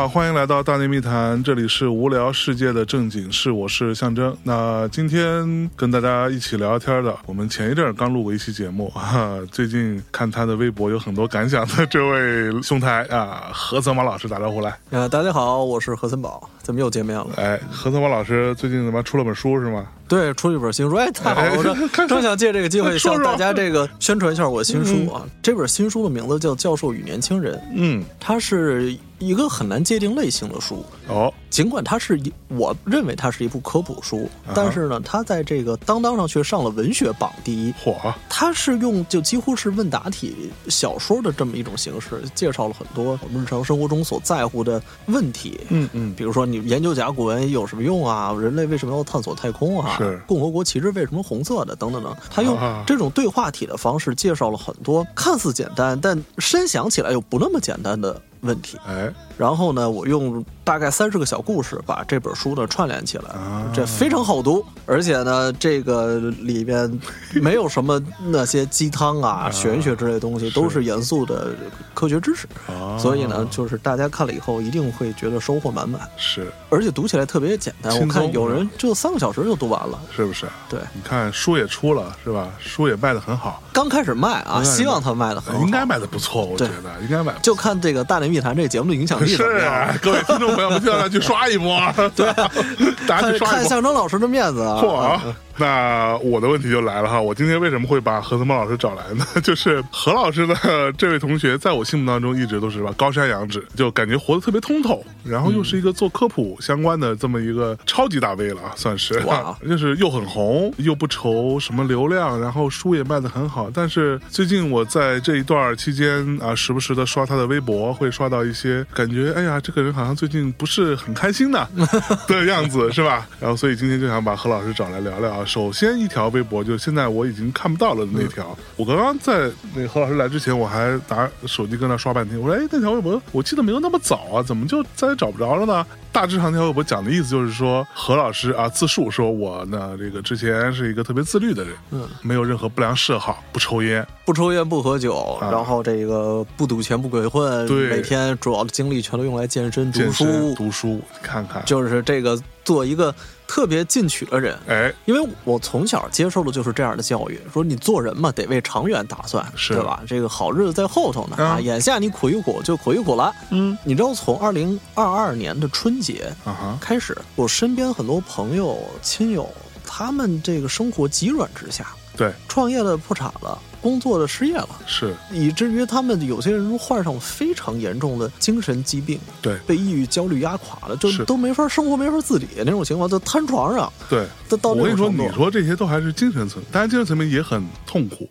好，欢迎来到大内密谈，这里是无聊世界的正经事，我是象征。那今天跟大家一起聊天的，我们前一阵儿刚录过一期节目，哈，最近看他的微博有很多感想的这位兄台啊，何泽马老师打招呼来。呃，大家好，我是何森宝，怎么又见面了。哎，何泽马老师最近怎么出了本书是吗？对，出了一本新书，哎，太好了！我正 正想借这个机会向大家这个宣传一下我新书啊。这本新书的名字叫《教授与年轻人》，嗯，它是一个很难界定类型的书。哦，尽管它是一，我认为它是一部科普书，但是呢，它在这个当当上却上了文学榜第一。嚯，它是用就几乎是问答体小说的这么一种形式，介绍了很多我们日常生活中所在乎的问题。嗯嗯，比如说你研究甲骨文有什么用啊？人类为什么要探索太空啊？是共和国旗帜为什么红色的？等等等，他用这种对话体的方式介绍了很多看似简单，但深想起来又不那么简单的问题。哎，然后呢，我用大概三十个小故事把这本书呢串联起来，啊这非常好读，而且呢，这个里边没有什么那些鸡汤啊、玄学之类的东西，都是严肃的科学知识。啊所以呢，就是大家看了以后一定会觉得收获满满，是而且读起来特别简单。我看有人就三个小时就读完了。是不是？对，你看书也出了是吧？书也卖的很好，刚开始卖啊，希望它卖的很好。应该卖的不错，我觉对得应该卖。就看这个《大内密谈》这个节目的影响力是怎么样。啊，各位听众朋友们，就让他去刷一波，对，大家看看去刷一波。象征老师的面子啊！嚯！那我的问题就来了哈，我今天为什么会把何森茂老师找来呢？就是何老师的这位同学，在我心目当中一直都是吧高山仰止，就感觉活得特别通透，然后又是一个做科普相关的这么一个超级大 V 了啊，算是哇，就是又很红，又不愁什么流量，然后书也卖得很好。但是最近我在这一段期间啊，时不时的刷他的微博，会刷到一些感觉，哎呀，这个人好像最近不是很开心的 的样子，是吧？然后所以今天就想把何老师找来聊聊啊。首先一条微博，就现在我已经看不到了的那条，我刚刚在那何老师来之前，我还拿手机跟那刷半天，我说，哎，那条微博我记得没有那么早啊，怎么就再也找不着了呢？大致上那条微博讲的意思就是说，何老师啊自述说我呢这个之前是一个特别自律的人，嗯，没有任何不良嗜好，不抽烟，不抽烟不喝酒，啊。然后这个不赌钱不鬼混，对。每天主要的精力全都用来健身、读书，读书，看看，就是这个做一个特别进取的人。哎，因为我从小接受的就是这样的教育，说你做人嘛，得为长远打算，是对吧？这个好日子在后头呢啊啊，眼下你苦一苦就苦一苦了。嗯你知道，从二零二二年的春节啊哈，开始，我身边很多朋友、亲友，他们这个生活急转直下，对，创业了破产了，工作的失业了。是以至于他们有些人都患上非常严重的精神疾病，对被抑郁、焦虑压垮了，就是都没法生活、没法自理那种情况，就瘫床上，对。都到我跟你说。你说这些都还是精神层，当然精神层面也很痛苦。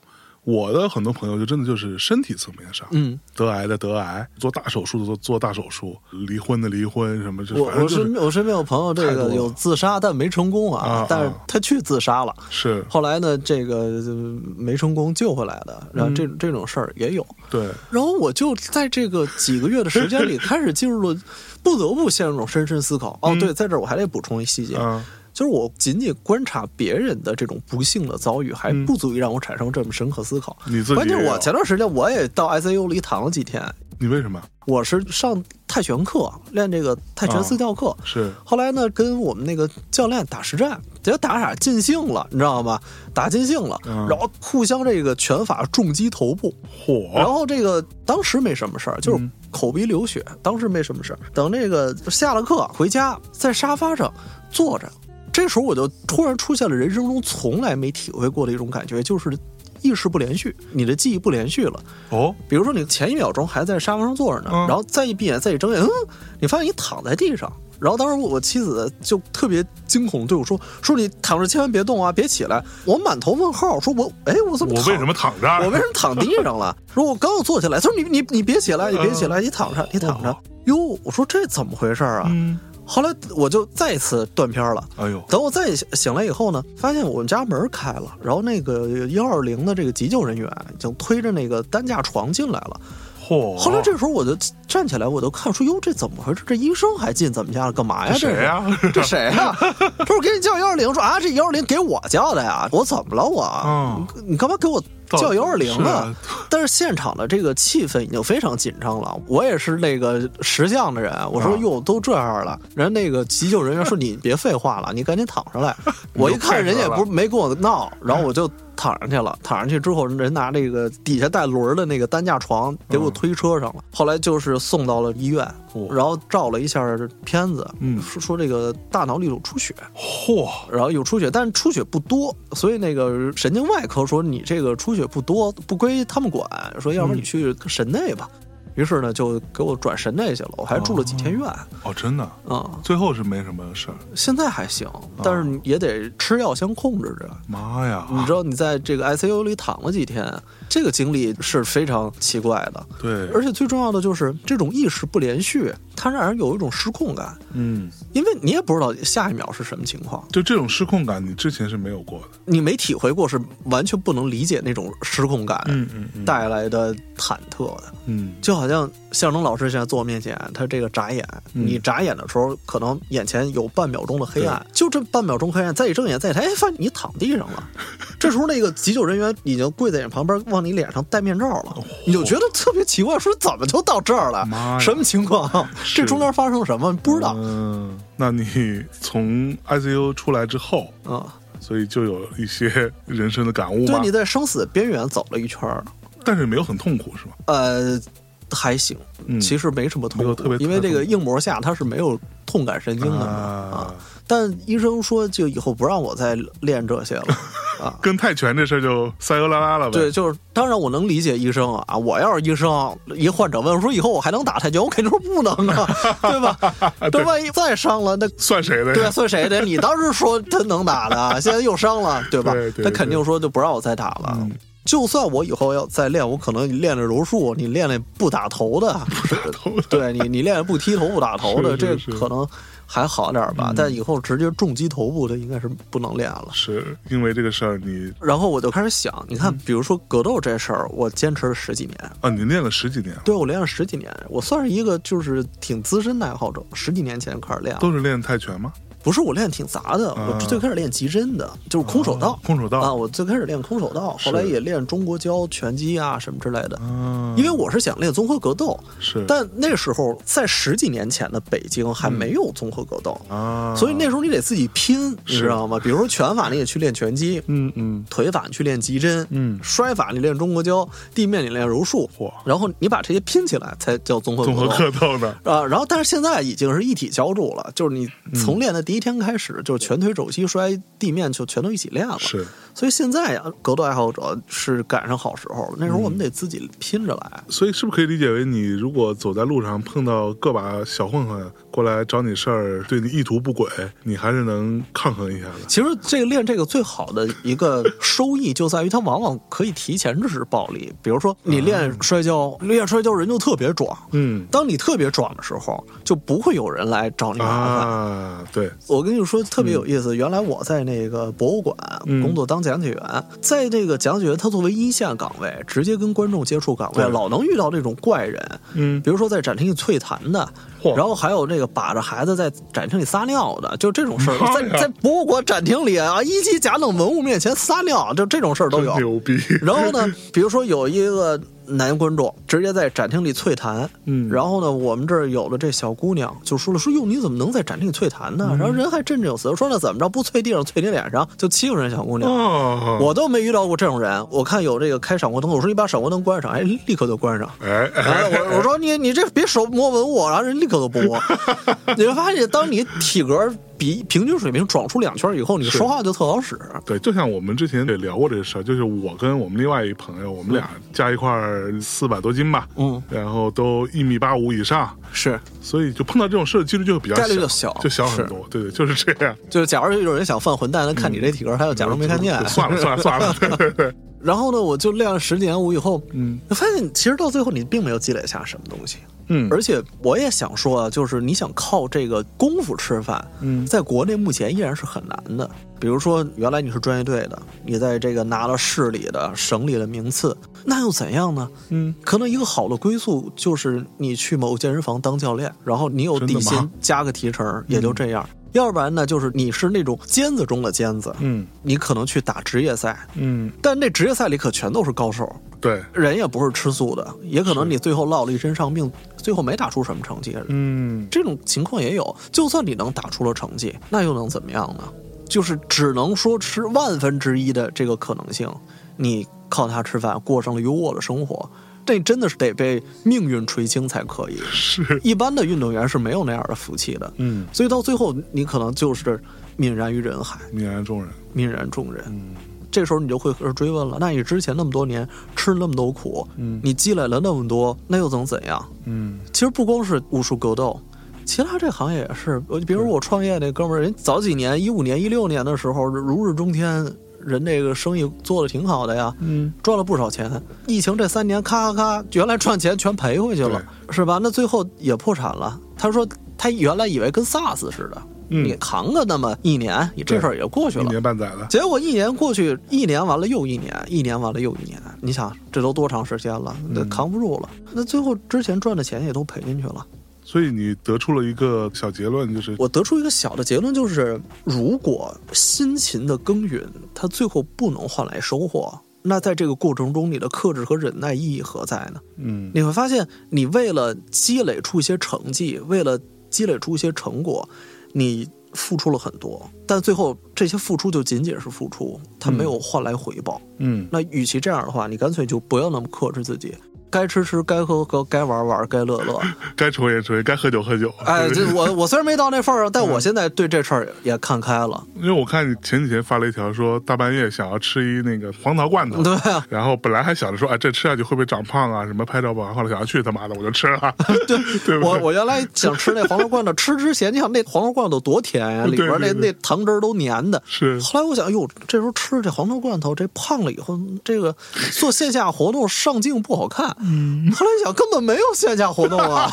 我的很多朋友就真的就是身体层面上，嗯，得癌的得癌，做大手术的做做大手术，离婚的离婚，什么就我我反正就是身边我身边有朋友，这个有自杀但没成功啊，啊但是啊他去自杀了。是。后来呢，这个呃没成功救回来的，然后这、嗯。这种事儿也有。对，然后我就在这个几个月的时间里，开始进入了不得不陷入这种深深思考。哦，嗯。对，在这儿我还得补充一细节，啊，就是我仅仅观察别人的这种不幸的遭遇，还嗯不足以让我产生这么深刻思考。你自己关键是我前段时间我也到 ICU 里躺了几天，你为什么我是上泰拳课，练这个泰拳私教课。是后来呢，跟我们那个教练打实战，结果打打尽兴了，你知道吗？打尽兴了，嗯然后互相这个拳法重击头部，然？后这个当时没什么事儿，就是嗯口鼻流血，当时没什么事儿。等这个下了课回家，在沙发上坐着，这时候我就突然出现了人生中从来没体会过的一种感觉，就是意识不连续，你的记忆不连续了。哦，比如说你前一秒钟还在沙发上坐着呢，嗯然后再一闭眼再一睁眼，嗯，你发现你躺在地上。然后当时我我妻子就特别惊恐对我说：“说你躺着千万别动啊，别起来。”我满头问号，说我哎我怎么躺我为什么躺这儿？我为什么躺地上了？说我刚要坐起来，他说你你你别起来，你别起来，你躺着，你躺着。哟，我说这怎么回事啊？嗯，后来我就再次断片了。哎呦，等我再醒来以后呢，发现我们家门开了，然后那个幺二零的这个急救人员已经推着那个担架床进来了。嚯！后来这时候我就站起来，我就看说，哟，这怎么回事？这医生还进咱们家了，干嘛呀？这谁呀？这谁呀、这我给你叫幺二零，说啊，这幺二零给我叫的呀，我怎么了我？嗯你你干嘛给我到叫幺二零啊。但是现场的这个气氛已经非常紧张了。我也是那个识相的人，我说啊哟，都这样了，人那个急救人员说 你别废话了，你赶紧躺上来。我一看人家也不是没跟我闹，然后我就躺上去了。躺上去之后，人拿这个底下带轮儿的那个担架床给我推车上了。后来就是送到了医院，哦然后照了一下片子，嗯说说这个大脑里有出血。嚯，然后有出血，但是出血不多，所以那个神经外科说你这个出血不多，不归他们管，说要不然你去神内吧。于是呢，就给我转神内去了，我还住了几天院啊、哦，真的，嗯最后是没什么事儿。现在还行，但是也得吃药先控制着。妈呀，你知道你在这个 ICU 里躺了几天，这个经历是非常奇怪的，对，而且最重要的就是这种意识不连续，它让人有一种失控感，嗯，因为你也不知道下一秒是什么情况。就这种失控感，你之前是没有过的。你没体会过，是完全不能理解那种失控感带来的忐忑的。嗯，就好像向征老师现在坐我面前，他这个眨眼，嗯你眨眼的时候，可能眼前有半秒钟的黑暗，就这半秒钟黑暗，再一睁眼再一抬，哎，发现你躺地上了。这时候那个急救人员已经跪在你旁边，往你脸上戴面罩了，你就觉得特别奇怪，说怎么就到这儿了？什么情况？这中间发生什么？不知道。嗯，那你从 ICU 出来之后，啊、所以就有一些人生的感悟对，你？在生死边缘走了一圈儿，但是没有很痛苦，是吗？呃，还行，嗯其实没什么痛苦，没有特别因为这个硬膜下它是没有痛感神经的嘛啊，但医生说就以后不让我再练这些了 啊。跟泰拳这事儿就撒由拉拉了呗。对，就是当然我能理解医生啊，我要是医生，一患者问我说以后我还能打泰拳，我肯定说不能啊，对吧？这万一再伤了，那算谁的？对，算谁的？你当时说他能打的，现在又伤了，对吧？对对他肯定说就不让我再打了。嗯就算我以后要再练，我可能练练柔术，你练练不打头的，头的对你你练练不踢头不打头的，这可能还好点儿吧。但以后直接重击头部的应该是不能练了。是因为这个事儿，你然后我就开始想，你嗯看，比如说格斗这事儿，我坚持了十几年，啊，你练了十几年，对我练了十几年，我算是一个就是挺资深的爱好者，十几年前开始练。都是练泰拳吗？不是我练挺杂的，啊我最开始练极真的，就是空手道。空手道。啊，我最开始练空手道，后来也练中国跤、拳击啊什么之类的。嗯，因为我是想练综合格斗，是。但那时候在十几年前的北京还没有综合格斗，啊，所以那时候你得自己拼，你知道吗？比如说拳法，你也去练拳击；嗯。嗯。腿法你去练极真，嗯。摔法你练中国跤，地面你练柔术嚯，然后你把这些拼起来才叫综合综合格斗。格斗呢？啊，然后但是现在已经是一体浇筑了，就是你嗯。从练的第一天开始，就是拳腿肘膝摔地面就全都一起练了。是所以现在呀，格斗爱好者是赶上好时候了。那时候我们得自己拼着来。所以是不是可以理解为你如果走在路上碰到个把小混混过来找你事儿，对你意图不轨，你还是能抗衡一下的？其实这个练这个最好的一个收益就在于它往往可以提前制止暴力。比如说你练摔跤，练摔跤人就特别壮。嗯当你特别壮的时候，就不会有人来找你麻烦。啊，对，我跟你说特别有意思，原来我在那个博物馆嗯工作当讲解员，在这个讲解员他作为一线岗位，直接跟观众接触岗位，对老能遇到这种怪人，嗯比如说在展厅里啐痰的，然后还有那个把着孩子在展厅里撒尿的，就这种事儿，在在博物馆展厅里啊，一级甲等文物面前撒尿，就这种事儿都有。牛逼。然后呢，比如说有一个男观众直接在展厅里啐痰，嗯然后呢，我们这儿有了这小姑娘就说了，说哟，你怎么能在展厅里啐痰呢？嗯然后人还振振有词说那怎么着，不啐地上，啐你脸上，就欺负人小姑娘。哦，我都没遇到过这种人。我看有这个开闪光灯，我说你把闪光灯关上，哎，立刻就关上。哎，我我说你你这别手摸文物，然后人立刻都不摸。你会发现，当你体格比平均水平转出两圈以后，你说话就特好使。对，就像我们之前也聊过这个事儿，就是我跟我们另外一朋友，我们俩加一块儿四百多斤吧，嗯，然后都一米八五以上，是，所以就碰到这种事的几率就比较概率小，就小就小很多。对对，就是这样。就是假如有人想犯混蛋，他看你这体格，他就假装没看见。算了算了算了，对对对，然后呢，我就练了十几年舞以后，嗯我发现其实到最后你并没有积累下什么东西。嗯，而且我也想说啊，就是你想靠这个功夫吃饭，嗯在国内目前依然是很难的。比如说，原来你是专业队的，你在这个拿了市里的、省里的名次，那又怎样呢？嗯，可能一个好的归宿就是你去某健身房当教练，然后你有底薪加个提成，也就这样。要不然呢，就是你是那种尖子中的尖子，嗯你可能去打职业赛，嗯，但那职业赛里可全都是高手，对，人也不是吃素的，也可能你最后落了一身伤病，最后没打出什么成绩。嗯这种情况也有。就算你能打出了成绩，那又能怎么样呢？就是只能说是万分之一的这个可能性，你靠它吃饭，过上了优渥的生活，这真的是得被命运垂青才可以。是，一般的运动员是没有那样的福气的，嗯，所以到最后你可能就是泯然于人海，泯然众人，泯然众人。嗯这时候你就会追问了：那你之前那么多年吃那么多苦，嗯你积累了那么多，那又能怎样？嗯其实不光是武术格斗，其他这行业也是。我比如我创业那哥们儿，人早几年一五年、一六年的时候如日中天，人这个生意做的挺好的呀，嗯，赚了不少钱。疫情这三年，咔咔咔，原来赚钱全赔回去了，是吧？那最后也破产了。他说他原来以为跟 SARS 似的，嗯你扛个那么一年，你这事儿也过去一了。年半载了，结果一年过去，一年完了又一年，一年完了又一年。你想，这都多长时间了？那扛不住了。那最后之前赚的钱也都赔进去了。所以你得出了一个小结论，就是我得出一个小的结论，就是如果辛勤的耕耘，它最后不能换来收获，那在这个过程中，你的克制和忍耐意义何在呢？嗯你会发现，你为了积累出一些成绩，为了积累出一些成果，你付出了很多，但最后这些付出就仅仅是付出，它没有换来回报。嗯那与其这样的话，你干脆就不要那么克制自己，该吃吃，该喝喝，该玩玩，该乐乐。该抽烟抽烟，该喝酒喝酒。哎，这我我虽然没到那份儿上，但我现在对这事儿也看开了。因为我看你前几天发了一条说大半夜想要吃一那个黄桃罐头，对啊，然后本来还想着说，哎，这吃下去会不会长胖啊？什么拍照吧？后来想要去他妈的，我就吃了。对 对我我原来想吃那黄桃罐头，吃之前你想那黄桃罐头多甜呀、里边那那糖汁儿都粘的。是后来我想，哎呦，这时候吃这黄桃罐头，这胖了以后，这个做线下活动上镜不好看。嗯，后来一想，根本没有线下活动啊。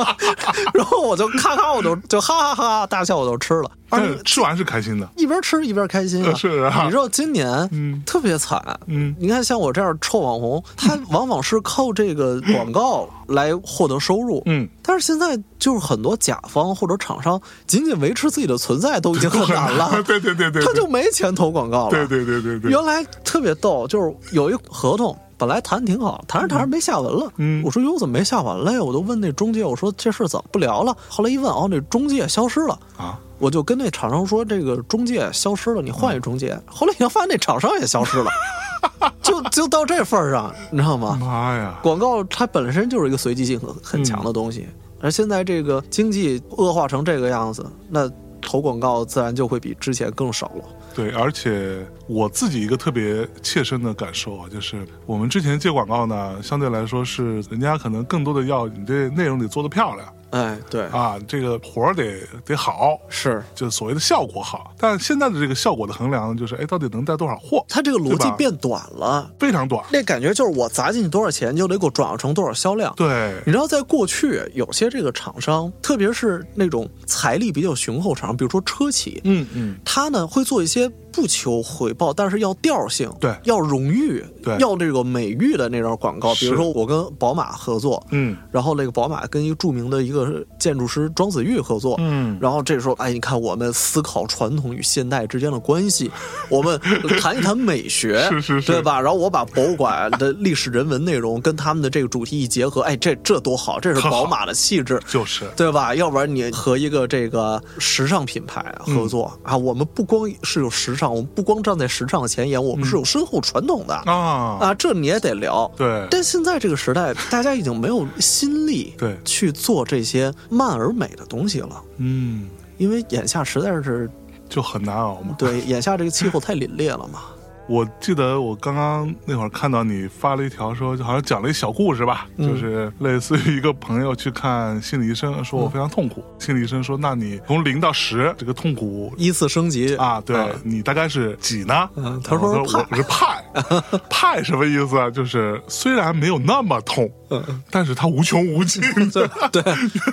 然后我就咔咔，我就就哈哈哈大笑，我就吃了。而且吃完是开心的。一边吃一边开心啊！是啊你知道今年嗯特别惨，嗯你看像我这样臭网红，他往往是靠这个广告来获得收入，嗯，但是现在就是很多甲方或者厂商仅仅维持自己的存在都已经很难了，对对对对，他就没钱投广告了。对对对对对，原来特别逗，就是有一合同。本来谈挺好，谈着谈着没下文了。嗯我说哟，怎么没下文了呀？我都问那中介，我说这事怎么不聊了？后来一问，哦，那中介消失了。啊，我就跟那厂商说，这个中介消失了，你换一中介。后来你发现那厂商也消失了，就就到这份儿上，你知道吗？妈呀，广告它本身就是一个随机性很很强的东西，而现在这个经济恶化成这个样子，那投广告自然就会比之前更少了。对，而且我自己一个特别切身的感受啊，就是我们之前接广告呢，相对来说是人家可能更多的要你这内容得做得漂亮哎，对，啊，这个活儿得得好，是就所谓的效果好。但现在的这个效果的衡量，就是哎，到底能带多少货？它这个逻辑变短了。非常短。那感觉就是我砸进去多少钱，就得给我转化成多少销量。对，你知道，在过去有些这个厂商，特别是那种财力比较雄厚厂商，比如说车企，嗯嗯，他呢会做一些不求回报，但是要调性，对要荣誉，对要这个美誉的那种广告。比如说我跟宝马合作，嗯然后那个宝马跟一个著名的一个建筑师庄子玉合作，嗯然后这时候，哎，你看我们思考传统与现代之间的关系，我们谈一谈美学，是是是对吧？然后我把博物馆的历史人文内容跟他们的这个主题一结合，哎，这这多好，这是宝马的气质。就是对吧？要不然你和一个这个时尚品牌合作、嗯啊，我们不光是有时尚，我们不光站在时尚的前沿，我们是有深厚传统的、啊，啊，这你也得聊。对，但现在这个时代，大家已经没有心力对去做这些慢而美的东西了，嗯，因为眼下实在是就很难熬嘛。对眼下这个气候太凛冽了嘛。我记得我刚刚那会儿看到你发了一条说，就好像讲了一小故事吧，嗯。就是类似于一个朋友去看心理医生，说我非常痛苦。心理医生说，那你从零到十，这个痛苦依次升级。啊，对、你大概是几呢？嗯他说我是派，派。什么意思啊？就是虽然没有那么痛，嗯。但是它无穷无尽，对 对，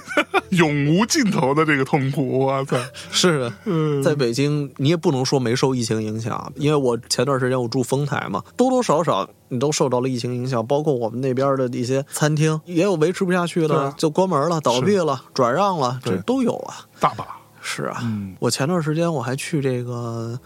永无尽头的这个痛苦，我操！是在北京，你也不能说没受疫情影响，因为我前段时间我住丰台嘛，多多少少你都受到了疫情影响，包括我们那边的一些餐厅也有维持不下去的啊，就关门了、倒闭了、转让了，这都有啊。大把。是啊，嗯我前段时间我还去这个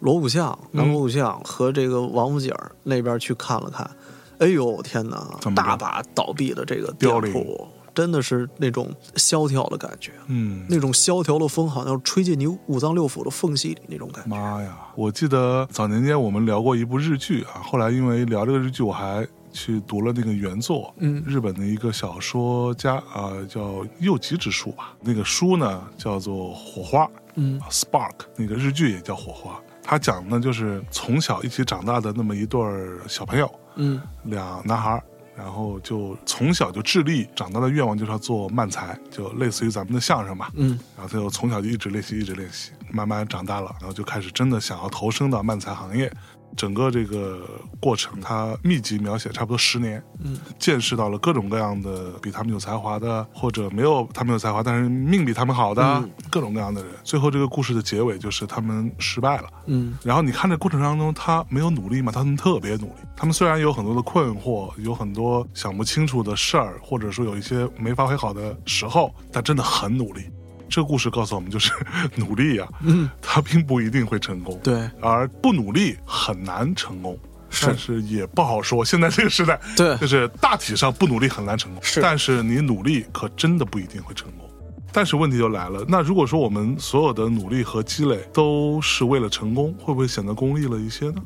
锣鼓巷、南锣鼓巷和这个王府井那边去看了看。哎呦天哪大把倒闭的这个店铺，真的是那种萧条的感觉，嗯，那种萧条的风好像吹进你五脏六腑的缝隙里那种感觉。妈呀！我记得早年间我们聊过一部日剧啊，后来因为聊这个日剧，我还去读了那个原作，嗯日本的一个小说家啊、叫右吉之树吧，那个书呢叫做《火花》嗯，Spark，那个日剧也叫《火花》。他讲的就是从小一起长大的那么一对儿小朋友，嗯俩男孩儿，然后就从小就致力长大的愿望就是要做慢才，就类似于咱们的相声吧。嗯然后他就从小就一直练习，一直练习，慢慢长大了，然后就开始真的想要投身到慢才行业。整个这个过程，他密集描写差不多十年，嗯，见识到了各种各样的比他们有才华的，或者没有他们有才华，但是命比他们好的、嗯各种各样的人。最后这个故事的结尾就是他们失败了。嗯然后你看这过程当中，他没有努力嘛，他们特别努力。他们虽然有很多的困惑，有很多想不清楚的事儿，或者说有一些没发挥好的时候，但真的很努力。这个故事告诉我们，就是 努力呀、嗯，他并不一定会成功，对而不努力很难成功。是但是也不好说，现在这个时代，对就是大体上不努力很难成功，是但是你努力可真的不一定会成功。但是问题就来了，那如果说我们所有的努力和积累都是为了成功，会不会显得功利了一些呢？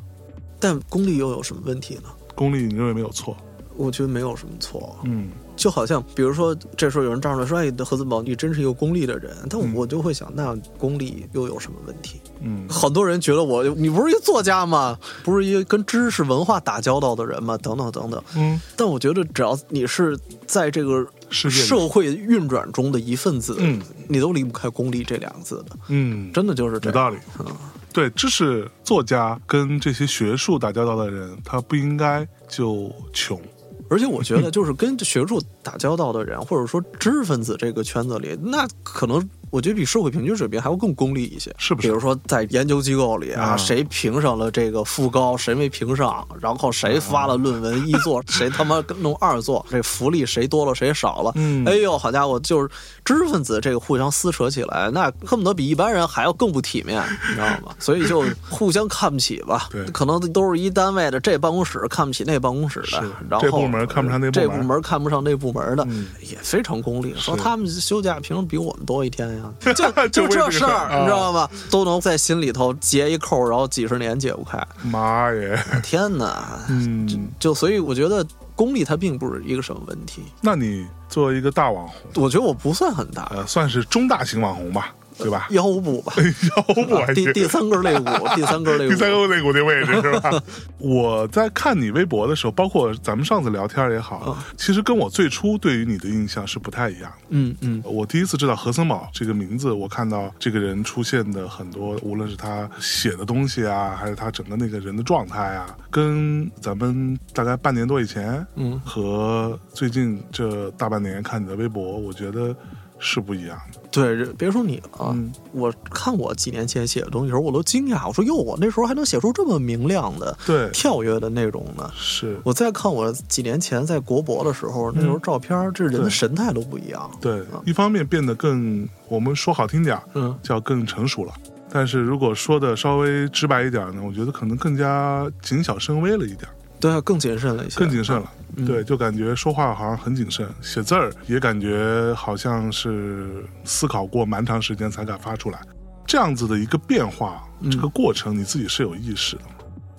但功利又有什么问题呢？功利，你认为没有错？我觉得没有什么错。嗯就好像，比如说，这时候有人站出来说：“哎，何子宝，你真是一个功利的人。”但嗯我就会想，那功利又有什么问题？嗯很多人觉得我，你不是一个作家吗？不是一个跟知识文化打交道的人吗？等等等等。嗯，但我觉得，只要你是在这个社会运转中的一份子，嗯你都离不开“功利”这两个字的，嗯，真的就是这样。有道理。嗯对，知识作家跟这些学术打交道的人，他不应该就穷。而且我觉得，就是跟学术打交道的人，或者说知识分子这个圈子里，那可能我觉得比社会平均水平还要更功利一些，是不是？比如说在研究机构里啊，啊谁评上了这个副高，谁没评上，然后谁发了论文一作，谁他妈弄二作，这福利谁多了谁少了，嗯。哎呦，好家伙，就是知识分子这个互相撕扯起来，那恨不得比一般人还要更不体面，你知道吗？所以就互相看不起吧，对。可能都是一单位的，这办公室看不起那办公室的，然后这部门看不上那部这门部门看不上那部门的，嗯。也非常功利。说他们休假凭什么比我们多一天呀？就就就这事儿你知道吗？都能在心里头结一扣，然后几十年解不开。妈耶！天哪！嗯，就所以我觉得功力它并不是一个什么问题。那你作为一个大网红，我觉得我不算很大，呃，算是中大型网红吧，对吧？腰部吧，腰部还行。第第三根肋骨，第三根肋骨，第三根肋骨那位置是吧？我在看你微博的时候，包括咱们上次聊天也好，其实跟我最初对于你的印象是不太一样的。嗯嗯我第一次知道何森宝这个名字，我看到这个人出现的很多，无论是他写的东西啊，还是他整个那个人的状态啊，跟咱们大概半年多以前，嗯和最近这大半年看你的微博，我觉得是不一样的。对，别说你了我看我几年前写的东西的时候，我都惊讶，我说哟，我那时候还能写出这么明亮的、对，跳跃的内容呢。是，我再看我几年前在国博的时候，那时候照片，这人的神态都不一样。对，一方面变得更，我们说好听点儿，嗯，叫更成熟了。但是如果说的稍微直白一点呢，我觉得可能更加谨小慎微了一点。对啊，更谨慎了一些，更谨慎了。嗯对，就感觉说话好像很谨慎，写字儿也感觉好像是思考过蛮长时间才敢发出来。这样子的一个变化，嗯这个过程你自己是有意识的吗？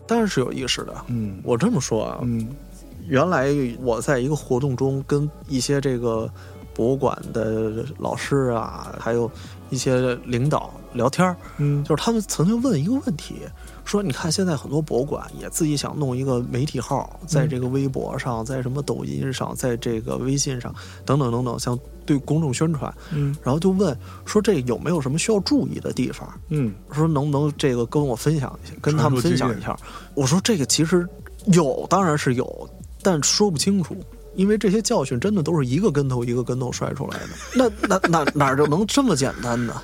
当然是有意识的。嗯我这么说啊，嗯原来我在一个活动中跟一些这个博物馆的老师啊，还有一些领导聊天儿，嗯就是他们曾经问一个问题，说你看现在很多博物馆也自己想弄一个媒体号，在这个微博上，在什么抖音上，在这个微信上等等等等，想对公众宣传，嗯然后就问说这有没有什么需要注意的地方？嗯说能不能这个跟我分享一下，跟他们分享一下？我说这个其实有，当然是有，但说不清楚。因为这些教训真的都是一个跟头一个跟头摔出来的。那那哪哪儿就能这么简单呢？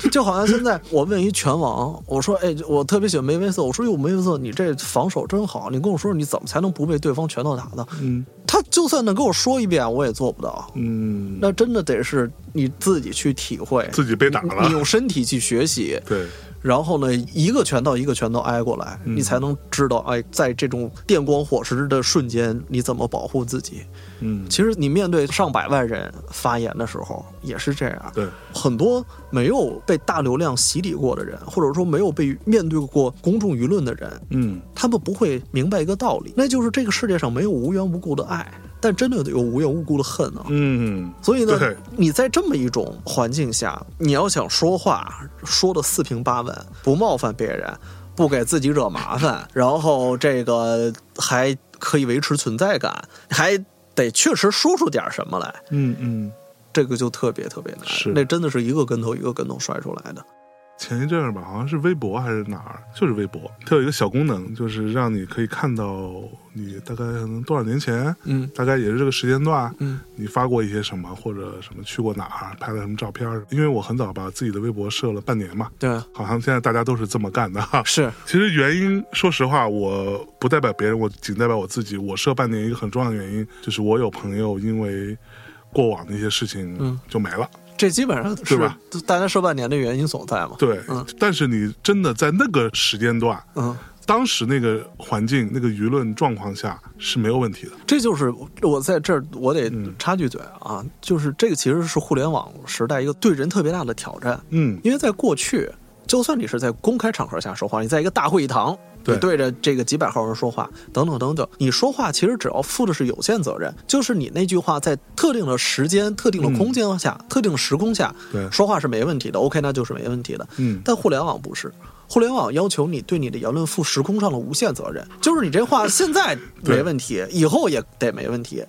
就就好像现在我问一拳王，我说，哎，我特别喜欢梅威瑟，我说哟，梅威瑟，你这防守真好，你跟我说你怎么才能不被对方拳头打的？嗯他就算能跟我说一遍，我也做不到。嗯，那真的得是你自己去体会，自己被打了你了，用身体去学习，对，然后呢，一个拳头一个拳头挨过来，嗯。你才能知道，哎，在这种电光火石的瞬间，你怎么保护自己。嗯，其实你面对上百万人发言的时候也是这样，对，很多没有被大流量洗礼过的人，或者说没有被面对过公众舆论的人，嗯。他们不会明白一个道理，那就是这个世界上没有无缘无故的爱，但真的有无缘无故的恨啊。嗯，所以呢，你在这么一种环境下，你要想说话说的四平八稳，不冒犯别人，不给自己惹麻烦，然后这个还可以维持存在感，还得确实说出点什么来，嗯嗯。这个就特别特别难。是那真的是一个跟头一个跟头摔出来的。前一阵儿吧，好像是微博还是哪儿，就是微博，它有一个小功能，就是让你可以看到你大概可能多少年前，嗯大概也是这个时间段，嗯你发过一些什么，或者什么去过哪儿，拍了什么照片。因为我很早把自己的微博设了半年嘛，对，好像现在大家都是这么干的哈。是其实原因，说实话，我不代表别人，我仅代表我自己。我设半年一个很重要的原因，就是我有朋友因为过往的一些事情嗯就没了。这基本上 是吧大家说半年的原因所在嘛。对，嗯但是你真的在那个时间段，嗯，当时那个环境、那个舆论状况下是没有问题的。这就是我在这儿我得嗯插句嘴啊，就是这个其实是互联网时代一个对人特别大的挑战。嗯，因为在过去，就算你是在公开场合下说话，你在一个大会议堂，对。你对着这个几百号人说话，等等等等，你说话其实只要负的是有限责任，就是你那句话在特定的时间、特定的空间下、特定的时空下对。说话是没问题的，OK，那就是没问题的。嗯。但互联网不是。互联网要求你对你的言论负时空上的无限责任，就是你这话现在没问题，以后也得没问题，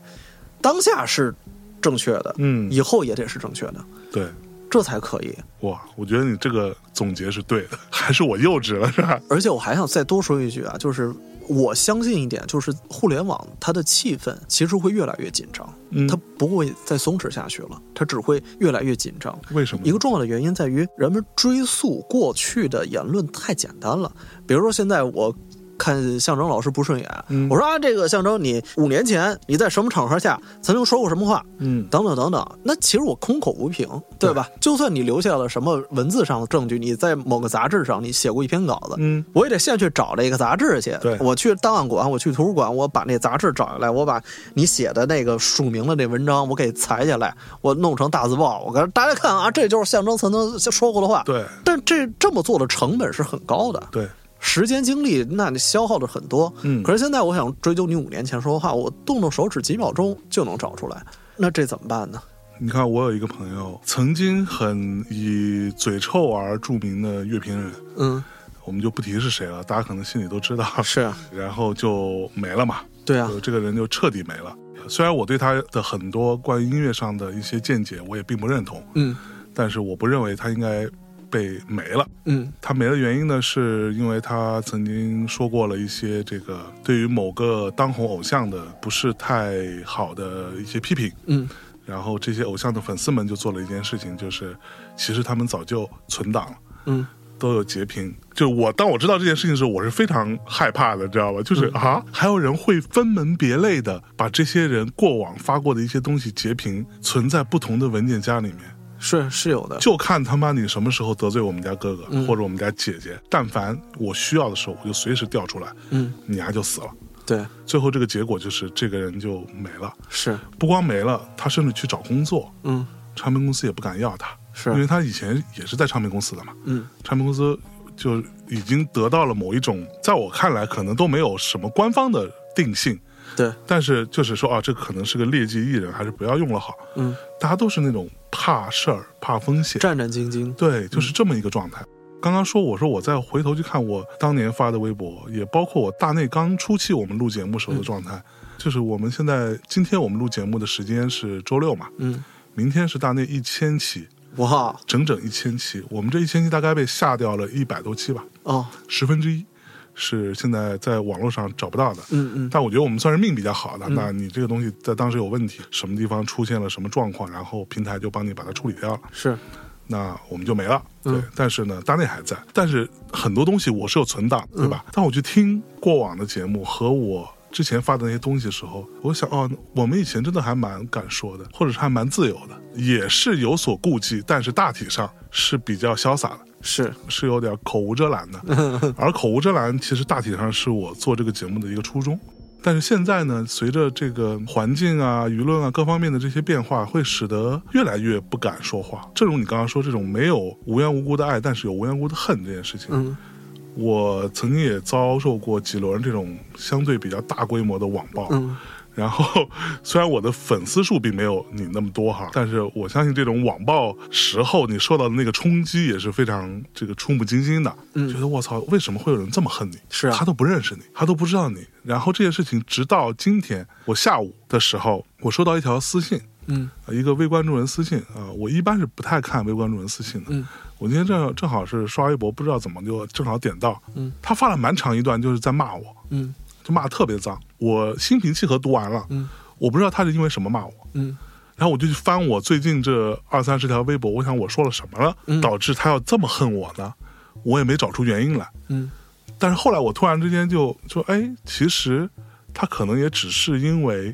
当下是正确的，嗯。以后也得是正确的，对，这才可以。哇，我觉得你这个总结是对的，还是我幼稚了是吧？而且我还想再多说一句啊，就是我相信一点，就是互联网它的气氛其实会越来越紧张，嗯它不会再松弛下去了，它只会越来越紧张。为什么？一个重要的原因在于，人们追溯过去的言论太简单了。比如说，现在我看象征老师不顺眼，嗯。我说啊，这个象征，你五年前你在什么场合下曾经说过什么话？嗯。等等等等，那其实我空口无凭，对。吧？就算你留下了什么文字上的证据，你在某个杂志上你写过一篇稿子，嗯。我也得先去找这个杂志去。对。我去档案馆，我去图书馆，我把那杂志找下来，我把你写的那个署名的那文章我给裁下来，我弄成大字报，我跟大家看啊，这就是象征曾经说过的话。对。但这这么做的成本是很高的，对，时间精力那你消耗的很多。嗯。可是现在我想追究你五年前说的话，我动动手指几秒钟就能找出来，那这怎么办呢？你看，我有一个朋友，曾经很以嘴臭而著名的乐评人，嗯，我们就不提是谁了，大家可能心里都知道。是啊，然后就没了嘛，对啊，这个人就彻底没了。虽然我对他的很多关于音乐上的一些见解，我也并不认同，嗯。但是我不认为他应该被没了。嗯他没的原因呢，是因为他曾经说过了一些这个对于某个当红偶像的不是太好的一些批评，嗯然后这些偶像的粉丝们就做了一件事情，就是其实他们早就存档了。嗯都有截屏，就我当我知道这件事情的时候，我是非常害怕的，知道吧？就是、啊，还有人会分门别类的把这些人过往发过的一些东西截屏，存在不同的文件夹里面，是是有的。就看他妈你什么时候得罪我们家哥哥、嗯。或者我们家姐姐，但凡我需要的时候，我就随时调出来，嗯，你丫就死了。对，最后这个结果就是这个人就没了，是，不光没了，他甚至去找工作，嗯。唱片公司也不敢要他，是。因为，他以前也是在唱片公司的嘛。嗯。唱片公司就已经得到了某一种，在我看来可能都没有什么官方的定性，对，但是就是说啊，这可能是个劣迹艺人，还是不要用了好。嗯，大家都是那种怕事儿、怕风险，战战兢兢。对，就是这么一个状态。刚刚说，我说我再回头去看我当年发的微博，也包括我大内刚初期我们录节目时候的状态，就是我们现在今天我们录节目的时间是周六嘛，嗯，明天是大内一千期，哇整整一千期，我们这一千期大概被下掉了一百多期吧，哦，十分之一。是现在在网络上找不到的。嗯嗯但我觉得我们算是命比较好的，那你这个东西在当时有问题，什么地方出现了什么状况，然后平台就帮你把它处理掉了，是那我们就没了。对，嗯但是呢，大内还在，但是很多东西我是有存档，对嗯吧？但我去听过往的节目和我。之前发的那些东西的时候，我想哦，我们以前真的还蛮敢说的，或者是还蛮自由的，也是有所顾忌，但是大体上是比较潇洒的。是，是有点口无遮拦的，而口无遮拦其实大体上是我做这个节目的一个初衷。但是现在呢，随着这个环境啊、舆论啊各方面的这些变化，会使得越来越不敢说话。正如你刚刚说，这种没有无缘无故的爱，但是有无缘无故的恨这件事情，嗯我曾经也遭受过几轮这种相对比较大规模的网暴。嗯然后，虽然我的粉丝数并没有你那么多哈，但是我相信这种网暴时候你受到的那个冲击也是非常这个触目惊心的。嗯觉得我操，为什么会有人这么恨你？是啊他都不认识你，他都不知道你。然后这件事情直到今天，我下午的时候，我收到一条私信，嗯呃一个微关注人私信啊、我一般是不太看微关注人私信的。嗯我今天正正好是刷微博，不知道怎么就正好点到，嗯，他发了蛮长一段，就是在骂我，嗯就骂得特别脏。我心平气和读完了，嗯我不知道他是因为什么骂我，嗯然后我就去翻我最近这二三十条微博，我想我说了什么了，嗯导致他要这么恨我呢？我也没找出原因来。嗯但是后来我突然之间就说，哎，其实他可能也只是因为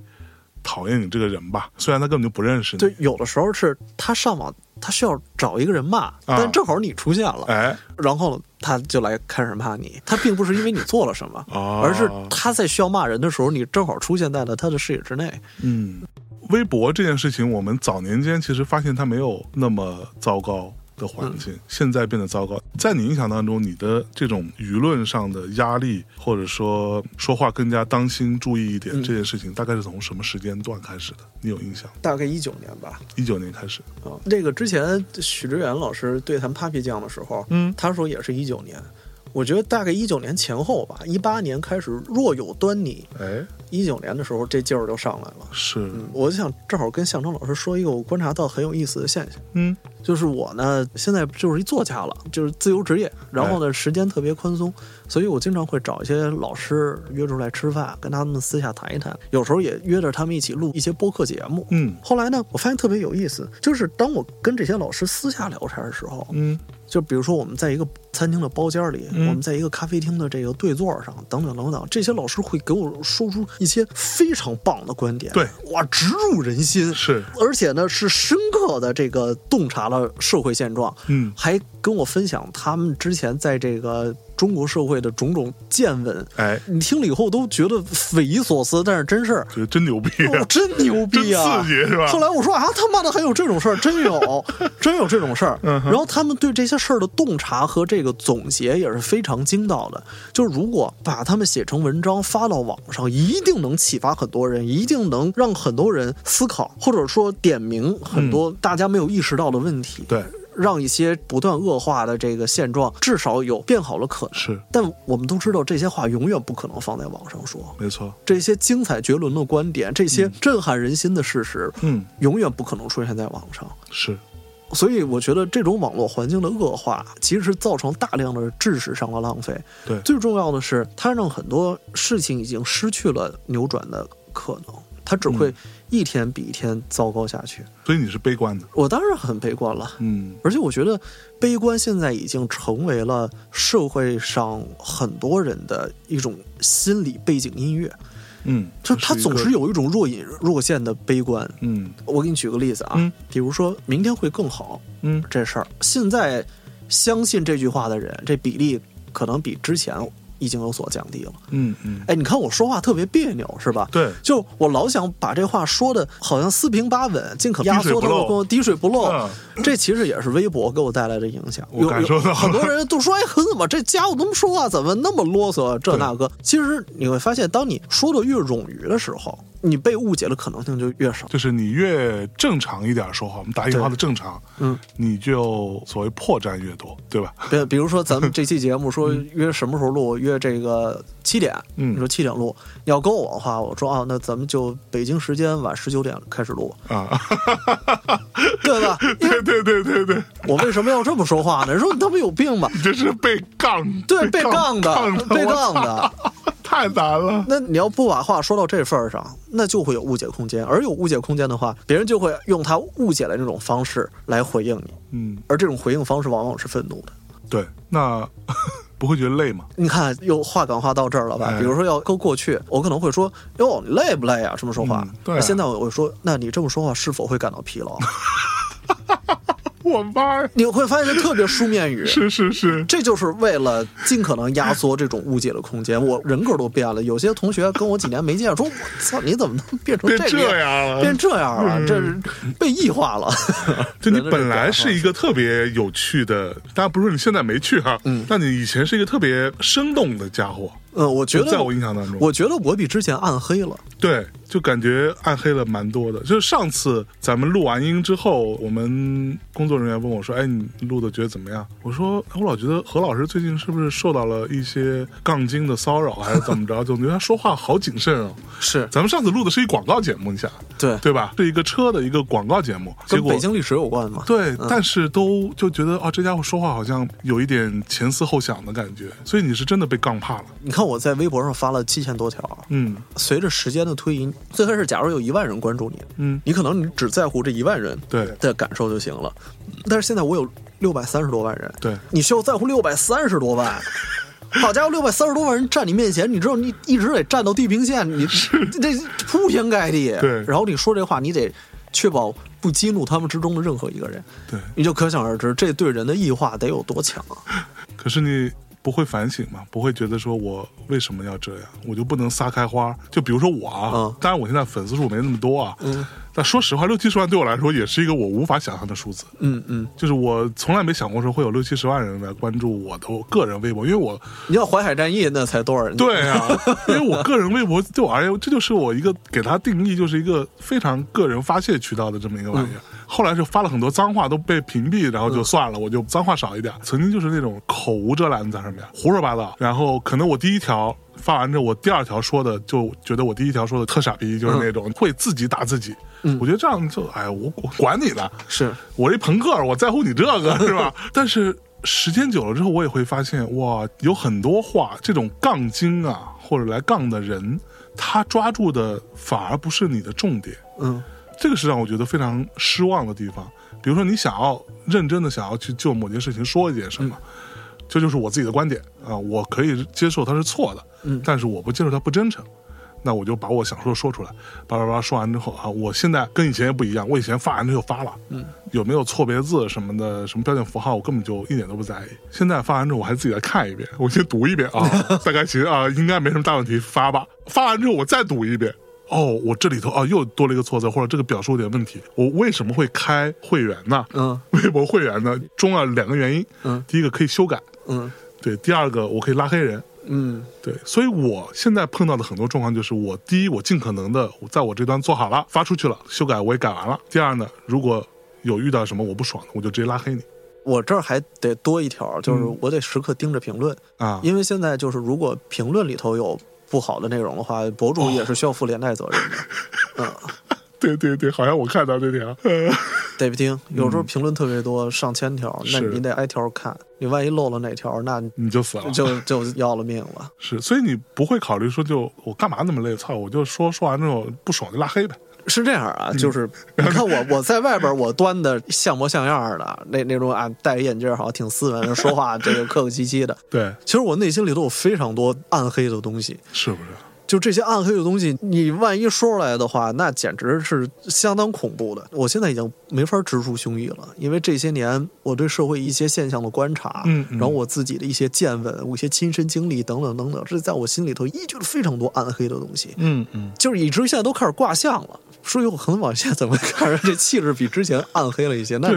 讨厌你这个人吧，虽然他根本就不认识你。对，有的时候是他上网，他需要找一个人骂，但正好你出现了，哎，然后，他就来开始骂你。他并不是因为你做了什么，哦而是他在需要骂人的时候，你正好出现在了他的视野之内。嗯，微博这件事情，我们早年间其实发现它没有那么糟糕的环境，现在变得糟糕。在你印象当中，你的这种舆论上的压力，或者说说话更加当心、注意一点，这件事情大概是从什么时间段开始的？你有印象？大概一九年吧，一九年开始。啊，这个之前许知远老师对谈 Papi 酱的时候，嗯他说也是一九年。我觉得大概一九年前后吧，一八年开始若有端倪，哎，一九年的时候这劲儿就上来了。是，嗯，我就想正好跟向征老师说一个我观察到很有意思的现象，嗯。就是我呢现在就是一作家了，就是自由职业，然后呢时间特别宽松，所以我经常会找一些老师约出来吃饭，跟他们私下谈一谈，有时候也约着他们一起录一些播客节目。嗯。后来呢，我发现特别有意思，就是当我跟这些老师私下聊天的时候，嗯。就比如说我们在一个餐厅的包间里，嗯。我们在一个咖啡厅的这个对座上，等等等等，这些老师会给我说出一些非常棒的观点，对，哇，直入人心，是，而且呢是深刻的这个洞察了社会现状，嗯。还跟我分享他们之前在这个中国社会的种种见闻。哎，你听了以后都觉得匪夷所思，但是真事儿。觉得真牛逼、哦，真牛逼啊！刺激是吧后来我说啊，他妈的还有这种事儿，真有，真有这种事儿。嗯然后他们对这些事儿的洞察和这个总结也是非常精到的。就是如果把他们写成文章发到网上，一定能启发很多人，一定能让很多人思考，或者说点明很多大家没有意识到的问题。对，让一些不断恶化的这个现状至少有变好的可能。是但我们都知道，这些话永远不可能放在网上说。没错，这些精彩绝伦的观点，这些震撼人心的事实，嗯，永远不可能出现在网上。是，所以，我觉得这种网络环境的恶化，其实是造成大量的知识上的浪费。对，最重要的是，它让很多事情已经失去了扭转的可能，它只会一天比一天糟糕下去。所以你是悲观的，我当然很悲观了。嗯。而且我觉得，悲观现在已经成为了社会上很多人的一种心理背景音乐，嗯，就是他总是，有一种若隐若现的悲观。嗯。我给你举个例子啊，嗯。比如说明天会更好嗯。这事儿，现在相信这句话的人，这比例可能比之前已经有所降低了。嗯嗯，哎，你看我说话特别别扭，是吧？对，就我老想把这话说的好像四平八稳，尽可能压缩的光，滴水不漏。嗯这其实也是微博给我带来的影响。我有感受到很多人都说：“哎，怎么这家伙怎么说话怎么那么啰嗦？这那个。”其实你会发现，当你说的越冗余的时候，你被误解的可能性就越少。就是你越正常一点说话，我们打引号的正常，嗯，你就所谓破绽越多，对吧？比比如说咱们这期节目说约什么时候录，约这个七点，嗯你说七点录，你要跟我的话，我说啊，那咱们就北京时间晚十九点开始录，啊，对吧？对对对对对，我为什么要这么说话呢？人说你他妈有病吧？你这是被杠，对，被杠的，被我杠的。太难了。那你要不把话说到这份儿上，那就会有误解空间，而有误解空间的话，别人就会用他误解的那种方式来回应你，嗯，而这种回应方式往往是愤怒的。对，那 不会觉得累吗？你看，又话赶话到这儿了吧？哎比如说要搁过去，我可能会说：“哟，你累不累啊？这么说话。嗯对啊现在我我说：“那你这么说话是否会感到疲劳我妈呀！？”你会发现特别书面语。是是是，这就是为了尽可能压缩这种误解的空间。我人格都变了，有些同学跟我几年没见，说：“我操，你怎么能变成变这样了。变这样了？这是被异化了。就你本来是一个特别有趣的，当然不是你现在没去哈，嗯，但你以前是一个特别生动的家伙，嗯，我觉得在我印象当中，我觉得我比之前暗黑了。对，就感觉暗黑了蛮多的。就是上次咱们录完音之后，我们工作人员问我说：“哎，你录的觉得怎么样？”我说：“我老觉得何老师最近是不是受到了一些杠精的骚扰，还是怎么着？总觉得他说话好谨慎啊。”是咱们上次录的是一广告节目，你想对，对吧？是一个车的一个广告节目，跟北京历史有关吗？对，但是都就觉得啊，这家伙说话好像有一点前思后想的感觉，所以你是真的被杠怕了。你看我在微博上发了七千多条，嗯随着时间的推移，最开始假如有一万人关注你，嗯，你可能你只在乎这一万人对的感受就行了。但是现在我有六百三十多万人，对，你需要在乎六百三十多万。好家伙，六百三十多万人站你面前，你知道你一直得站到地平线，你这铺天盖地。对然后你说这话，你得确保不激怒他们之中的任何一个人，对。你就可想而知，这对人的异化得有多强啊！可是你不会反省吗？不会觉得说我为什么要这样？我就不能撒开花？就比如说我啊，嗯当然我现在粉丝数没那么多啊，嗯但说实话，六七十万对我来说也是一个我无法想象的数字。嗯嗯，就是我从来没想过说会有六七十万人来关注我的个人微博，因为我你要淮海战役那才多少人？对啊，因为我个人微博对我而言，这就是我一个给他定义，就是一个非常个人发泄渠道的这么一个玩意儿。后来就发了很多脏话，都被屏蔽，然后就算了，我就脏话少一点。曾经就是那种口无遮拦在上面胡说八道，然后可能我第一条。发完之后，我第二条说的就觉得我第一条说的特傻逼，就是那种会自己打自己。我觉得这样就哎，我我管你呢，是我一朋克，我在乎你这个是吧？但是时间久了之后，我也会发现，哇，有很多话，这种杠精啊，或者来杠的人，他抓住的反而不是你的重点。嗯这个是让我觉得非常失望的地方。比如说，你想要认真的想要去就某件事情说一点什么，这就是我自己的观点啊，我可以接受它是错的，嗯但是我不接受它不真诚。那我就把我想说的说出来，叭叭叭说完之后啊，我现在跟以前也不一样，我以前发完之后发了，嗯，有没有错别字什么的，什么标点符号，我根本就一点都不在意。现在发完之后，我还自己再看一遍，我先读一遍啊，大概行啊，应该没什么大问题，发吧。发完之后我再读一遍，哦，我这里头啊又多了一个错字，或者这个表述有点问题，我为什么会开会员呢？嗯微博会员呢？重要两个原因，嗯第一个可以修改，嗯对，第二个我可以拉黑人。嗯对，所以我现在碰到的很多状况就是，我第一，我尽可能的在我这端做好了，发出去了，修改我也改完了。第二呢，如果有遇到什么我不爽的，我就直接拉黑你我这儿还得多一条，就是我得时刻盯着评论，啊。因为现在就是如果评论里头有不好的内容的话，博主也是需要负连带责任的。嗯，对对对，好像我看到这条，呃得不听，有时候评论特别多，上千条，那你得挨条看，你万一漏了哪条，那你就死了。就就要了命了。是，所以你不会考虑说就我干嘛那么累？操，我就说说完之后不爽就拉黑呗。是这样啊，就是你看我我在外边我端的像模像样的，那那种啊戴眼镜好像挺斯文，说话这个客客气气的。对，其实我内心里头有非常多暗黑的东西，是不是？就这些暗黑的东西，你万一说出来的话，那简直是相当恐怖的。我现在已经没法直抒胸臆了，因为这些年我对社会一些现象的观察，嗯嗯然后我自己的一些见闻、我一些亲身经历等等等等，这在我心里头依据了非常多暗黑的东西，嗯嗯，就是以至于现在都开始卦象了。说有可能往下怎么看着这气质比之前暗黑了一些，那，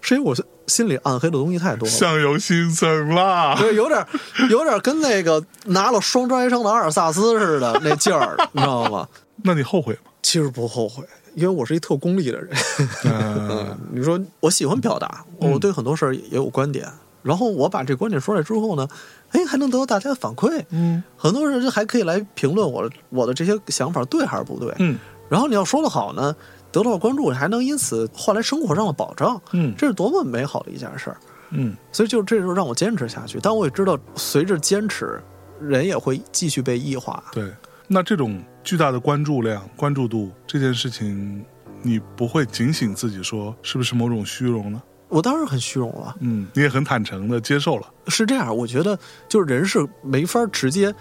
是因为我心里暗黑的东西太多了。相由心生啦。对，有点，有点跟那个拿了双专业生的阿尔萨斯似的那劲儿，你知道吗？那你后悔吗？其实不后悔，因为我是一特功利的人。嗯你说我喜欢表达，我对很多事儿也有观点，然后我把这观点说出来之后呢，哎，还能得到大家的反馈，嗯很多人就还可以来评论我我的这些想法对还是不对。嗯然后你要说的好呢，得到关注，还能因此换来生活上的保障，嗯这是多么美好的一件事儿。嗯所以就这就让我坚持下去，但我也知道，随着坚持，人也会继续被异化。对。那这种巨大的关注量、关注度这件事情，你不会警醒自己说是不是某种虚荣呢？我当然很虚荣了，嗯，你也很坦诚的接受了。是这样，我觉得就是人是没法直接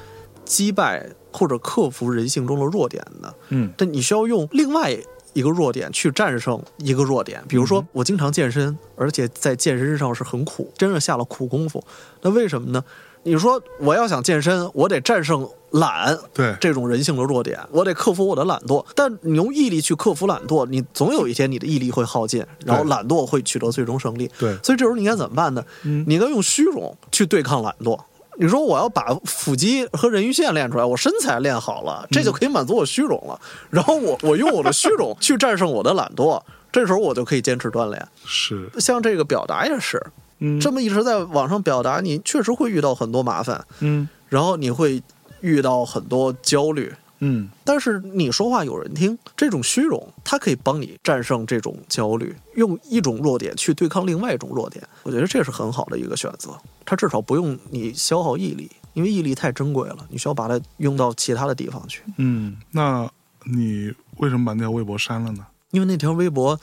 击败或者克服人性中的弱点的，嗯但你需要用另外一个弱点去战胜一个弱点。比如说，我经常健身，而且在健身上是很苦，真的下了苦功夫。那为什么呢？你说我要想健身，我得战胜懒对，这种人性的弱点，我得克服我的懒惰。但你用毅力去克服懒惰，你总有一天你的毅力会耗尽，然后懒惰会取得最终胜利。对所以这时候你应该怎么办呢？嗯你应该用虚荣去对抗懒惰。你说我要把腹肌和人鱼线练出来，我身材练好了，这就可以满足我虚荣了。然后我我用我的虚荣去战胜我的懒惰，这时候我就可以坚持锻炼。是，像这个表达也是，嗯这么一直在网上表达，你确实会遇到很多麻烦，嗯然后你会遇到很多焦虑。嗯但是你说话有人听，这种虚荣，它可以帮你战胜这种焦虑，用一种弱点去对抗另外一种弱点。我觉得这是很好的一个选择。它至少不用你消耗毅力，因为毅力太珍贵了，你需要把它用到其他的地方去。嗯，那你为什么把那条微博删了呢？因为那条微博，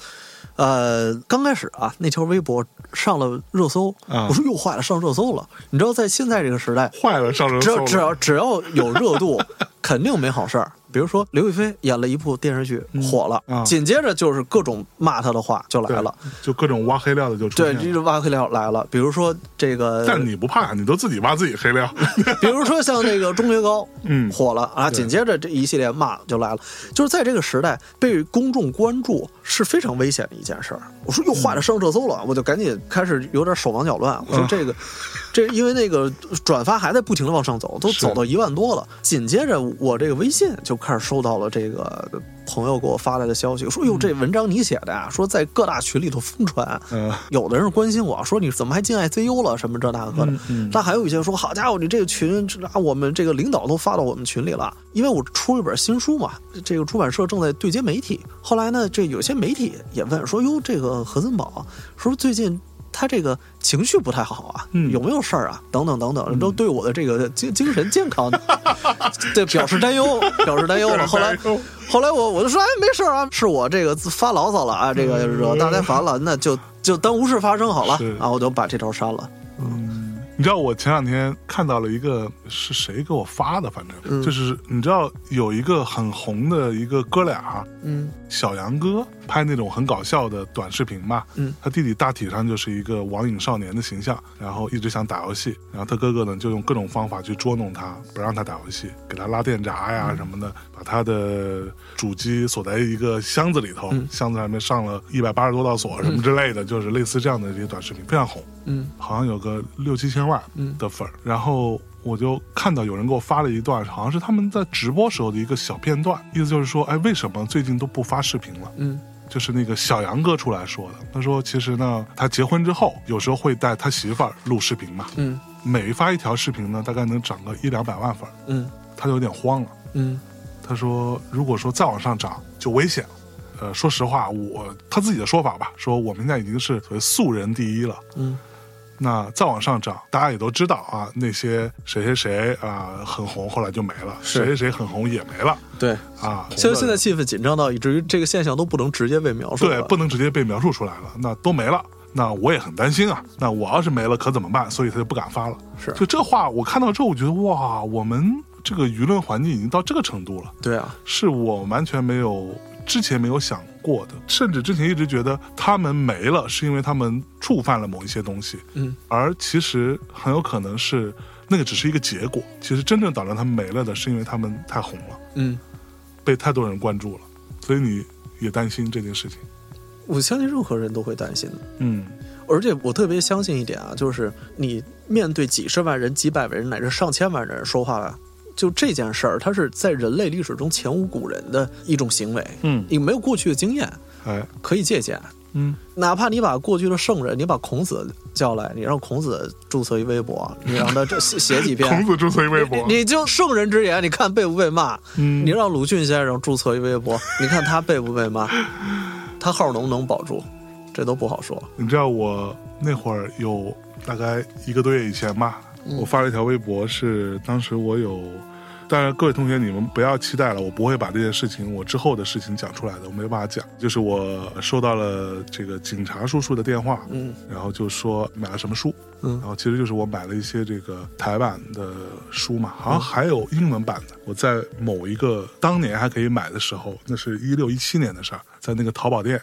呃，刚开始啊，那条微博上了热搜，啊我说又坏了，上热搜了。你知道，在现在这个时代，坏了，上热搜了。只要只要只要有热度，肯定没好事儿。比如说刘亦菲演了一部电视剧火了，啊紧接着就是各种骂她的话就来了。就各种挖黑料的就出对，现了。这就挖黑料来了。比如说这个，但你不怕，你都自己挖自己黑料。比如说像这个钟薛高，嗯火了啊，对紧接着这一系列骂就来了。就是在这个时代，被公众关注是非常危险的一件事儿。我说又坏了，上热搜了，我就赶紧开始有点手忙脚乱。我说嗯这个，这因为那个转发还在不停的往上走，都走到一万多了。紧接着我这个微信就开始收到了这个朋友给我发来的消息，说哟这文章你写的呀，说在各大群里头疯传。嗯有的人关心我说你怎么还进 ICU 了什么这那个的嗯嗯，但还有一些说好家伙你这个群啊我们这个领导都发到我们群里了，因为我出了一本新书嘛，这个出版社正在对接媒体。后来呢，这有些媒体也问说哟这个何森宝说最近。他这个情绪不太好啊，嗯有没有事儿啊？等等等等，都对我的这个精精神健康，对表示担忧，表示担忧了。后来后来我我就说，哎，没事儿啊，是我这个发牢骚了啊，这个惹大家烦了，那就就当无事发生好了啊，我就把这条删了。嗯，你知道我前两天看到了一个是谁给我发的，反正、嗯。就是你知道有一个很红的一个哥俩，嗯。小杨哥拍那种很搞笑的短视频嘛，嗯，他弟弟大体上就是一个网瘾少年的形象，然后一直想打游戏，然后他哥哥呢就用各种方法去捉弄他，不让他打游戏，给他拉电闸呀什么的，把他的主机锁在一个箱子里头，箱子上面上了一百八十多道锁什么之类的，就是类似这样的这些短视频，非常红。嗯。好像有个六七千万的粉儿，然后我就看到有人给我发了一段，好像是他们在直播时候的一个小片段，意思就是说，哎，为什么最近都不发视频了？嗯就是那个小杨哥出来说的，他说其实呢，他结婚之后有时候会带他媳妇儿录视频嘛，嗯每发一条视频呢，大概能涨个一两百万粉，嗯他就有点慌了。嗯他说，如果说再往上涨就危险了。呃，说实话，我他自己的说法吧，说我们现在已经是所谓素人第一了，嗯那再往上涨，大家也都知道啊，那些谁谁谁啊很红，后来就没了；谁谁谁很红也没了对。啊。现在现在气氛紧张到以至于这个现象都不能直接被描述了。对不能直接被描述出来了，那都没了。那我也很担心啊。那我要是没了，可怎么办？所以他就不敢发了。是就这话，我看到之后，我觉得哇，我们这个舆论环境已经到这个程度了，对啊，是我完全没有之前没有想过的，甚至之前一直觉得他们没了，是因为他们触犯了某一些东西。嗯而其实很有可能是那个只是一个结果，其实真正导致他们没了的是因为他们太红了，嗯，被太多人关注了，所以你也担心这件事情。我相信任何人都会担心的。嗯而且我特别相信一点啊，就是你面对几十万人、几百万人乃至上千万人说话，就这件事儿，它是在人类历史中前无古人的一种行为，嗯你没有过去的经验哎，可以借鉴。嗯，哪怕你把过去的圣人，你把孔子叫来，你让孔子注册一微博，你让他这写写几篇，孔子注册一微博，你你就圣人之言，你看被不被骂？嗯你让鲁迅先生注册一微博，你看他被不被骂？他号能不能保住？这都不好说。你知道我那会儿有大概一个多月以前吧，我发了一条微博，是当时我有，当然各位同学你们不要期待了，我不会把这件事情我之后的事情讲出来的，我没办法讲。就是我收到了这个警察叔叔的电话，嗯然后就说买了什么书，嗯然后其实就是我买了一些这个台版的书嘛，好像还有英文版的。我在某一个当年还可以买的时候，那是一六一七年的事儿，在那个淘宝店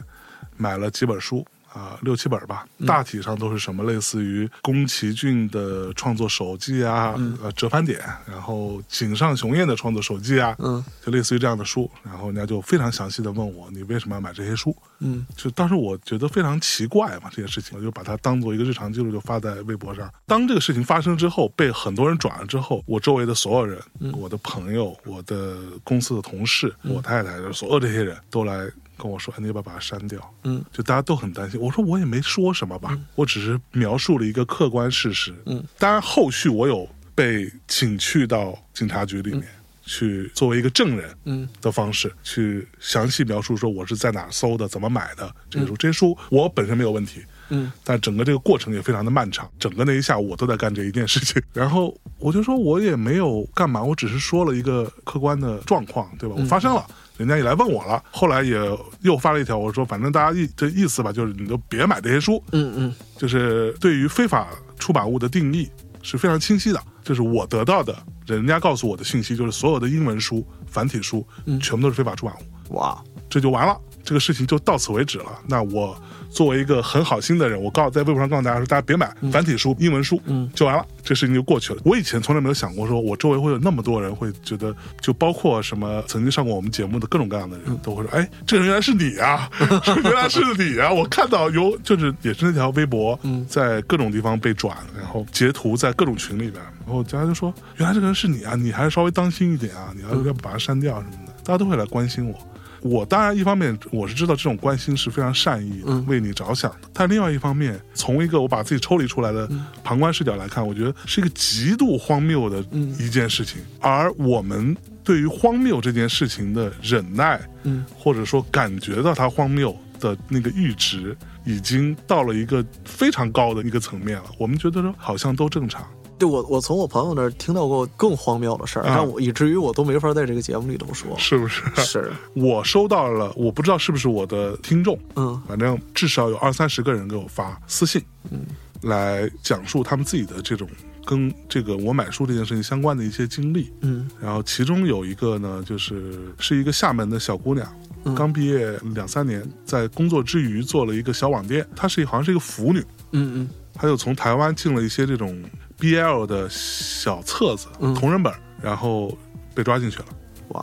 买了几本书。啊，六七本吧，大体上都是什么类似于宫崎骏的创作手记啊，呃，折返点，然后井上雄彦的创作手记啊，嗯就类似于这样的书。然后人家就非常详细的问我，你为什么要买这些书？嗯就当时我觉得非常奇怪嘛，这件事情，我就把它当做一个日常记录，就发在微博上。当这个事情发生之后，被很多人转了之后，我周围的所有人，我的朋友、我的公司的同事、我太太，所有这些人都来跟我说：“哎你要不要把它删掉？”嗯，就大家都很担心。我说我也没说什么吧，我只是描述了一个客观事实。嗯，当然后续我有被请去到警察局里面。去作为一个证人，嗯的方式去详细描述说我是在哪儿搜的，怎么买的这些书。这些书我本身没有问题，嗯但整个这个过程也非常的漫长，整个那一下午我都在干这一件事情。然后我就说我也没有干嘛，我只是说了一个客观的状况，对吧？我发生了。人家也来问我了，后来也又发了一条，我说反正大家意这意思吧，就是你就别买这些书，嗯嗯就是对于非法出版物的定义是非常清晰的。就是我得到的，人家告诉我的信息，就是所有的英文书、繁体书，全部都是非法出版物。哇，这就完了，这个事情就到此为止了。那我作为一个很好心的人，我告在微博上告诉大家说，大家别买繁体书、英文书，嗯就完了，这事情就过去了。我以前从来没有想过，说我周围会有那么多人会觉得，就包括什么曾经上过我们节目的各种各样的人，都会说，哎，这个人原来是你啊，原来是你啊！我看到有，就是也是那条微博，在各种地方被转，然后截图在各种群里边，然后大家就说，原来这个人是你啊，你还是稍微当心一点啊，你要要把它删掉什么的，大家都会来关心我。我当然一方面我是知道这种关心是非常善意的，为你着想的，但另外一方面，从一个我把自己抽离出来的旁观视角来看，我觉得是一个极度荒谬的一件事情。而我们对于荒谬这件事情的忍耐，嗯，或者说感觉到它荒谬的那个阈值，已经到了一个非常高的一个层面了。我们觉得说好像都正常，对我我从我朋友那儿听到过更荒谬的事儿，啊让我以至于我都没法在这个节目里头说。是不是？是，我收到了，我不知道是不是我的听众，嗯反正至少有二三十个人给我发私信，嗯，来讲述他们自己的这种跟这个我买书这件事情相关的一些经历。嗯然后其中有一个呢，就是是一个厦门的小姑娘，刚毕业两三年，在工作之余做了一个小网店。她是好像是一个腐女，嗯嗯她就从台湾进了一些这种 BL 的小册子、嗯。同人本，然后被抓进去了，哇，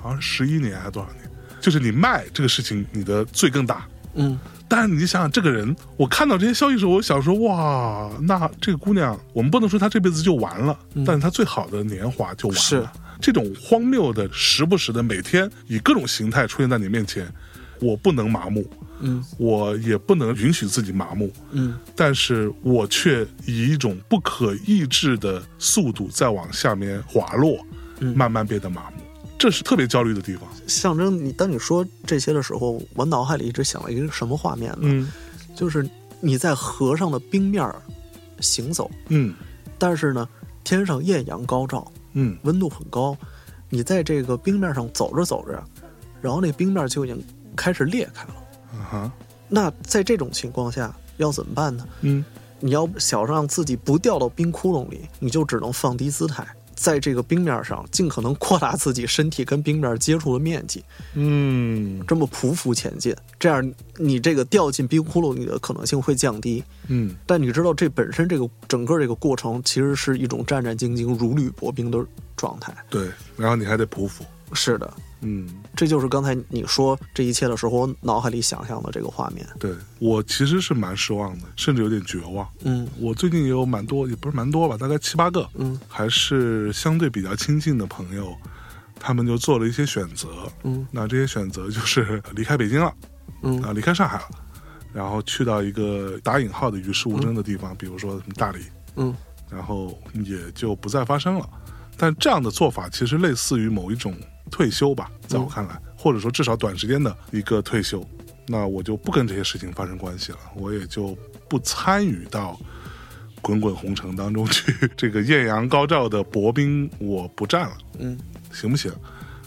好像十一年还是多少年？就是你卖这个事情，你的罪更大。嗯。但是你想想，这个人，我看到这些消息的时候，我想说，哇，那这个姑娘，我们不能说她这辈子就完了，但是她最好的年华就完了。是。这种荒谬的，时不时的每天以各种形态出现在你面前，我不能麻木，嗯我也不能允许自己麻木，嗯但是我却以一种不可抑制的速度在往下面滑落，嗯慢慢变得麻木，这是特别焦虑的地方。象征你当你说这些的时候，我脑海里一直想了一个什么画面呢？嗯就是你在河上的冰面行走，嗯但是呢，天上艳阳高照，嗯温度很高，你在这个冰面上走着走着，然后那冰面就已经开始裂开了。那在这种情况下要怎么办呢？嗯你要想让自己不掉到冰窟窿里，你就只能放低姿态，在这个冰面上尽可能扩大自己身体跟冰面接触的面积，嗯这么匍匐前进，这样你这个掉进冰窟窿里的可能性会降低。嗯但你知道，这本身这个整个这个过程其实是一种战战兢兢、如履薄冰的状态。对，然后你还得匍匐。是的，嗯，这就是刚才你说这一切的时候，我脑海里想象的这个画面。对我其实是蛮失望的，甚至有点绝望。嗯我最近也有蛮多，也不是蛮多吧，大概七八个，嗯还是相对比较亲近的朋友，他们就做了一些选择。嗯那这些选择就是 离开北京了，嗯啊，离开上海了，然后去到一个打引号的与世无争的地方，比如说什么大理，嗯然后也就不再发生了。但这样的做法其实类似于某一种退休吧，在我看来，或者说至少短时间的一个退休。那我就不跟这些事情发生关系了，我也就不参与到滚滚红尘当中去。这个艳阳高照的薄冰，我不占了，嗯行不行？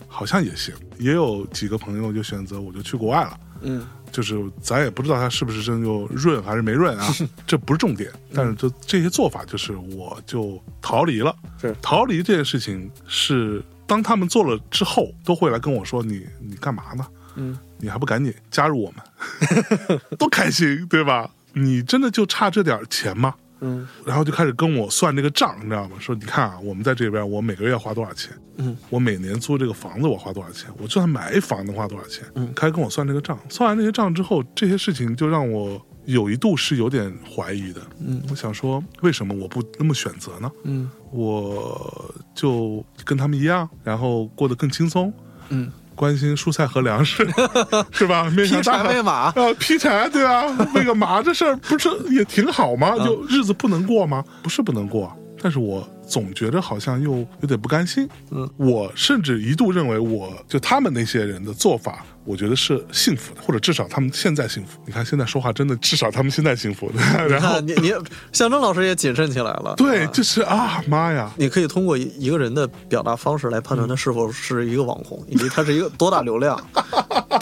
好像也行。也有几个朋友就选择我就去国外了。嗯就是咱也不知道他是不是真就润还是没润啊，这不是重点。但是就这些做法，就是我就逃离了。是逃离这件事情是当他们做了之后，都会来跟我说：“你你干嘛呢？嗯你还不赶紧加入我们？多开心，对吧？你真的就差这点钱吗？”嗯然后就开始跟我算这个账，你知道吗？说你看啊，我们在这边，我每个月要花多少钱？嗯，我每年租这个房子我花多少钱？我就算买一房能花多少钱？嗯开始跟我算这个账。算完这些账之后，这些事情就让我有一度是有点怀疑的。嗯我想说，为什么我不那么选择呢？嗯我就跟他们一样，然后过得更轻松，嗯，关心蔬菜和粮食，是吧？面劈向大海柴喂马。啊，劈柴对啊，喂个马这事儿不是也挺好吗？嗯就日子不能过吗？不是不能过，但是我总觉得好像又有点不甘心。嗯，我甚至一度认为我，就他们那些人的做法，我觉得是幸福的，或者至少他们现在幸福。你看现在说话真的，至少他们现在幸福。然后你你象征老师也谨慎起来了。对，啊就是啊，妈呀！你可以通过一一个人的表达方式来判断他是否是一个网红，以及他是一个多大流量。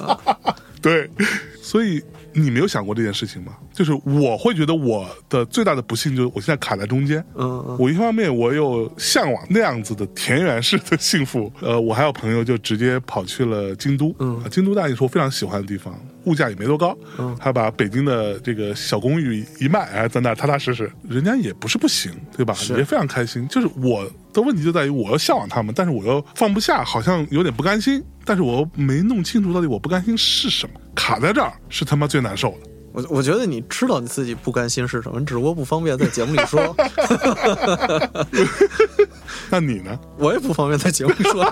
对，所以你没有想过这件事情吗？就是我会觉得我的最大的不幸就是我现在卡在中间。嗯嗯我一方面我有向往那样子的田园式的幸福，呃，我还有朋友就直接跑去了京都，嗯啊京都大也是我非常喜欢的地方，物价也没多高，嗯还把北京的这个小公寓一卖，哎，在那踏踏实实，人家也不是不行，对吧？是也非常开心。就是我的问题就在于我要向往他们，但是我又放不下，好像有点不甘心，但是我又没弄清楚到底我不甘心是什么，卡在这儿是他妈最难受的。我我觉得你知道你自己不甘心是什么，你只不过不方便在节目里说。那你呢？我也不方便在节目里说。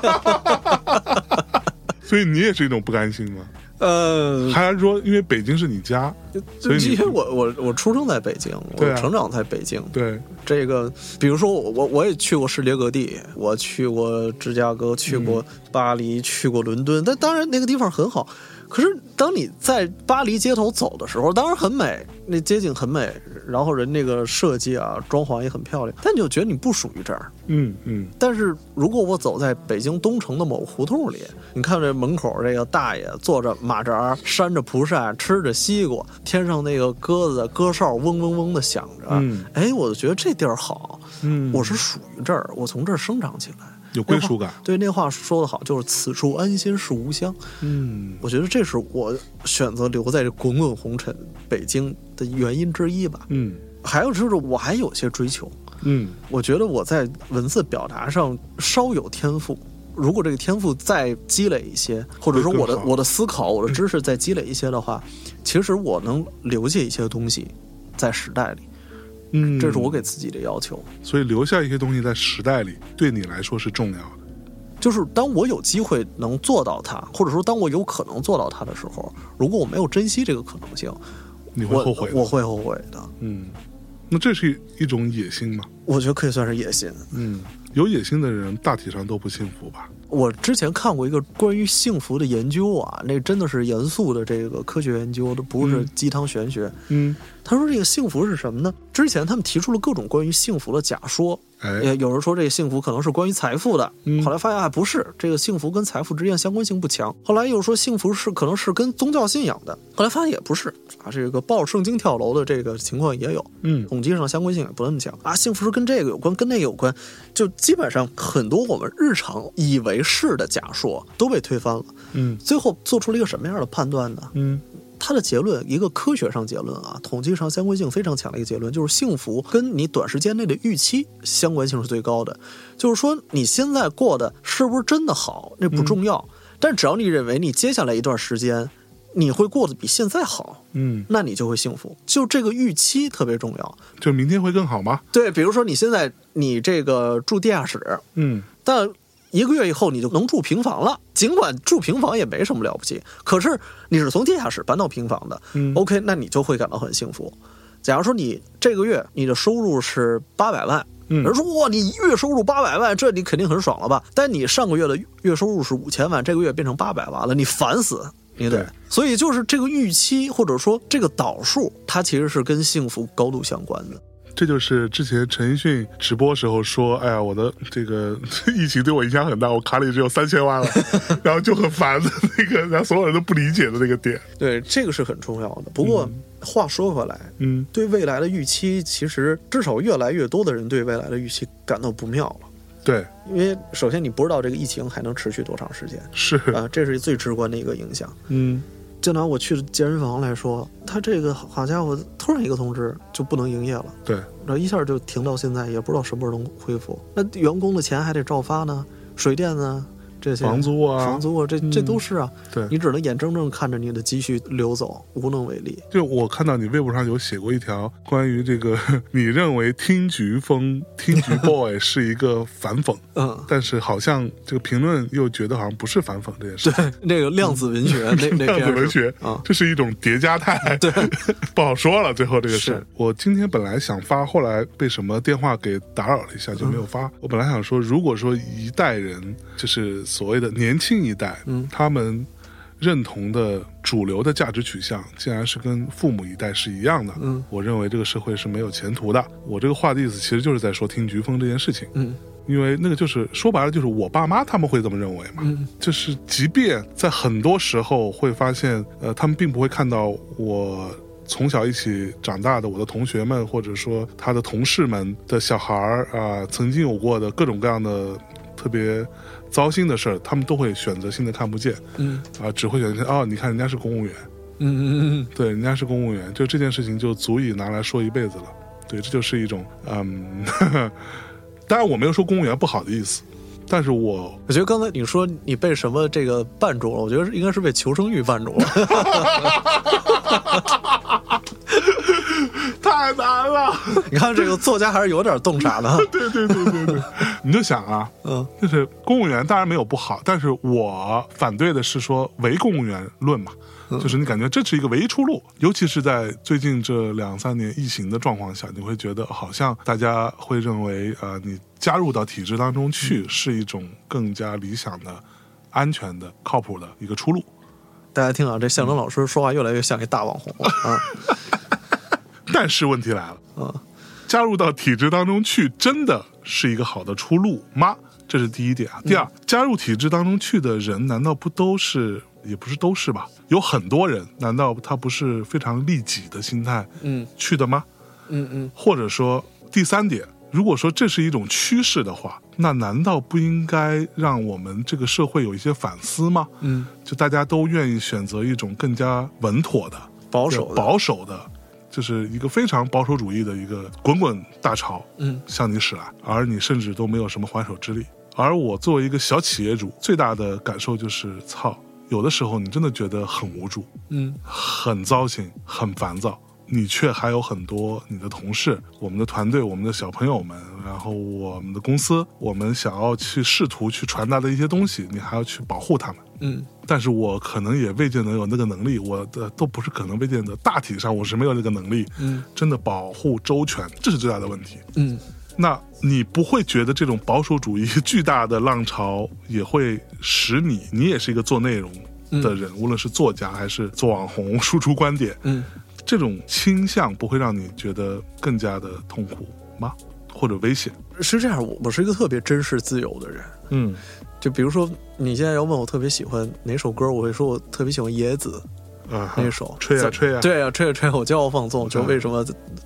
所以你也是一种不甘心吗？呃，还是说因为北京是你家？所以因为我我我出生在北京，我成长在北京。对，这个，比如说我我我也去过世界各地，我去过芝加哥，去过巴黎，去过伦敦。但当然那个地方很好，可是当你在巴黎街头走的时候，当然很美，那街景很美，然后人那个设计啊、装潢也很漂亮，但你就觉得你不属于这儿。嗯嗯，但是如果我走在北京东城的某胡同里，你看这门口这个大爷坐着马扎，扇着蒲扇，吃着西瓜，天上那个鸽子鸽哨嗡嗡嗡的响着，嗯。哎，我就觉得这地儿好，嗯。我是属于这儿，我从这儿生长起来，有归属感。对，那话说的好，就是此处安心是吾乡。嗯我觉得这是我选择留在这滚滚红尘北京的原因之一吧。嗯还有就是我还有些追求，嗯我觉得我在文字表达上稍有天赋。如果这个天赋再积累一些，或者说我的我的思考、我的知识再积累一些的话，其实我能留下一些东西在时代里，嗯，这是我给自己的要求。所以留下一些东西在时代里，对你来说是重要的。就是当我有机会能做到它，或者说当我有可能做到它的时候，如果我没有珍惜这个可能性，你会后悔的。我会后悔的。嗯，那这是一种野心吗？我觉得可以算是野心。嗯，有野心的人大体上都不幸福吧？我之前看过一个关于幸福的研究啊，那真的是严肃的这个科学研究都，不是嗯鸡汤玄学。嗯，他说这个幸福是什么呢？之前他们提出了各种关于幸福的假说，哎，也有人说这个幸福可能是关于财富的，嗯后来发现啊不是，这个幸福跟财富之间相关性不强。后来又说幸福是可能是跟宗教信仰的，后来发现也不是啊，这个抱着圣经跳楼的这个情况也有，嗯统计上相关性也不那么强啊。幸福是跟这个有关，跟那个有关，就基本上很多我们日常以为是的假说都被推翻了。嗯最后做出了一个什么样的判断呢？嗯他的结论，一个科学上结论啊，统计上相关性非常强的一个结论，就是幸福跟你短时间内的预期相关性是最高的。就是说，你现在过的是不是真的好，那不重要，但只要你认为你接下来一段时间你会过得比现在好，嗯，那你就会幸福。就这个预期特别重要。就明天会更好吗？对，比如说你现在你这个住地下室，嗯，但一个月以后你就能住平房了。尽管住平房也没什么了不起，可是你是从地下室搬到平房的、嗯 o k 那你就会感到很幸福。假如说你这个月你的收入是八百万，嗯人说哇，你月收入八百万，这你肯定很爽了吧？但你上个月的月收入是五千万，这个月变成八百万了，你烦死，你得对。所以就是这个预期或者说这个导数，它其实是跟幸福高度相关的。这就是之前陈奕迅直播时候说：“哎呀，我的这个 疫情对我影响很大，我卡里只有三千万了，然后就很烦的那个，然后所有人都不理解的那个点。对，这个是很重要的。不过话说回来，”嗯，对未来的预期，其实至少越来越多的人对未来的预期感到不妙了。对，因为首先你不知道这个疫情还能持续多长时间是，啊，这是最直观的一个影响。嗯就拿我去的健身房来说，他这个好家伙，突然一个通知就不能营业了，对，然后一下就停到现在，也不知道什么时候能恢复。那员工的钱还得照发呢，水电呢，这些房租啊，房租啊，这这都是啊，对你只能眼睁睁看着你的积蓄流走，无能为力。就我看到你微博上有写过一条关于这个，你认为听菊风、听菊 boy 是一个反讽，嗯，但是好像这个评论又觉得好像不是反讽这件事。对，那个量子文学那那量子文学啊，这是一种叠加态，对，不好说了。最后这个事，我今天本来想发，后来被什么电话给打扰了一下，就没有发。我本来想说，如果说一代人，就是所谓的年轻一代，嗯他们认同的主流的价值取向，竟然是跟父母一代是一样的，嗯，我认为这个社会是没有前途的。我这个话的意思，其实就是在说听菊风这件事情。嗯因为那个就是说白了，就是我爸妈他们会这么认为嘛。嗯就是即便在很多时候会发现，呃，他们并不会看到我从小一起长大的我的同学们，或者说他的同事们的小孩儿啊、曾经有过的各种各样的特别糟心的事儿，他们都会选择性的看不见嗯啊、只会选择哦，你看人家是公务员，嗯嗯嗯对，人家是公务员，就这件事情就足以拿来说一辈子了。对，这就是一种嗯，当然我没有说公务员不好的意思，但是我我觉得刚才你说你被什么这个绊住了，我觉得应该是被求生欲绊住了。太难了。你看这个作家还是有点洞察的。对对对对对，你就想啊，嗯就是公务员当然没有不好，但是我反对的是说唯公务员论嘛，就是你感觉这是一个唯一出路，尤其是在最近这两三年疫情的状况下，你会觉得好像大家会认为啊、呃你加入到体制当中去是一种更加理想的、安全的、靠谱的一个出路。大家听啊，这象征老师说话越来越像一大网红了啊。但是问题来了，啊加入到体制当中去，真的是一个好的出路吗？这是第一点啊。第二，加入体制当中去的人，难道不都是？也不是都是吧？有很多人，难道他不是非常利己的心态嗯去的吗？嗯嗯或者说，第三点，如果说这是一种趋势的话，那难道不应该让我们这个社会有一些反思吗？嗯，就大家都愿意选择一种更加稳妥的、保守的保守的，就是一个非常保守主义的一个滚滚大潮嗯向你驶来，而你甚至都没有什么还手之力。而我作为一个小企业主，最大的感受就是，操，有的时候你真的觉得很无助，嗯很糟心，很烦躁。你却还有很多你的同事、我们的团队、我们的小朋友们，然后我们的公司，我们想要去试图去传达的一些东西，你还要去保护他们。嗯但是我可能也未见得有那个能力，我的都不是可能未见得，大体上我是没有那个能力，嗯真的保护周全，这是最大的问题。嗯那你不会觉得这种保守主义巨大的浪潮也会使你，你也是一个做内容的人，无论是作家还是做网红输出观点，嗯，这种倾向不会让你觉得更加的痛苦吗？或者危险？是这样，我我是一个特别珍视自由的人。嗯就比如说，你现在要问我特别喜欢哪首歌，我会说我特别喜欢野子。啊，那首在吹啊吹啊，对啊，吹啊吹啊，我骄傲放纵，就嗯为什么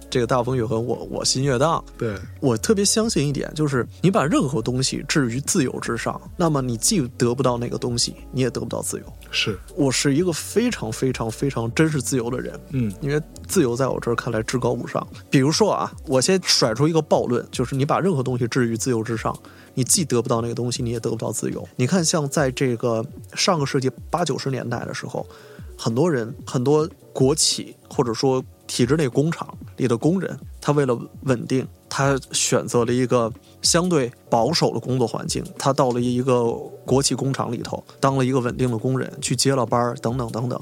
这个大风越狠，我我心越荡。对，我特别相信一点，就是你把任何东西置于自由之上，那么你既得不到那个东西，你也得不到自由。是，我是一个非常非常非常珍视自由的人，嗯因为自由在我这儿看来至高无上。比如说啊，我先甩出一个暴论，就是你把任何东西置于自由之上，你既得不到那个东西，你也得不到自由。你看，像在这个上个世纪八九十年代的时候，很多人、很多国企或者说体制内工厂里的工人，他为了稳定，他选择了一个相对保守的工作环境，他到了一个国企工厂里头，当了一个稳定的工人，去接了班儿，等等等等。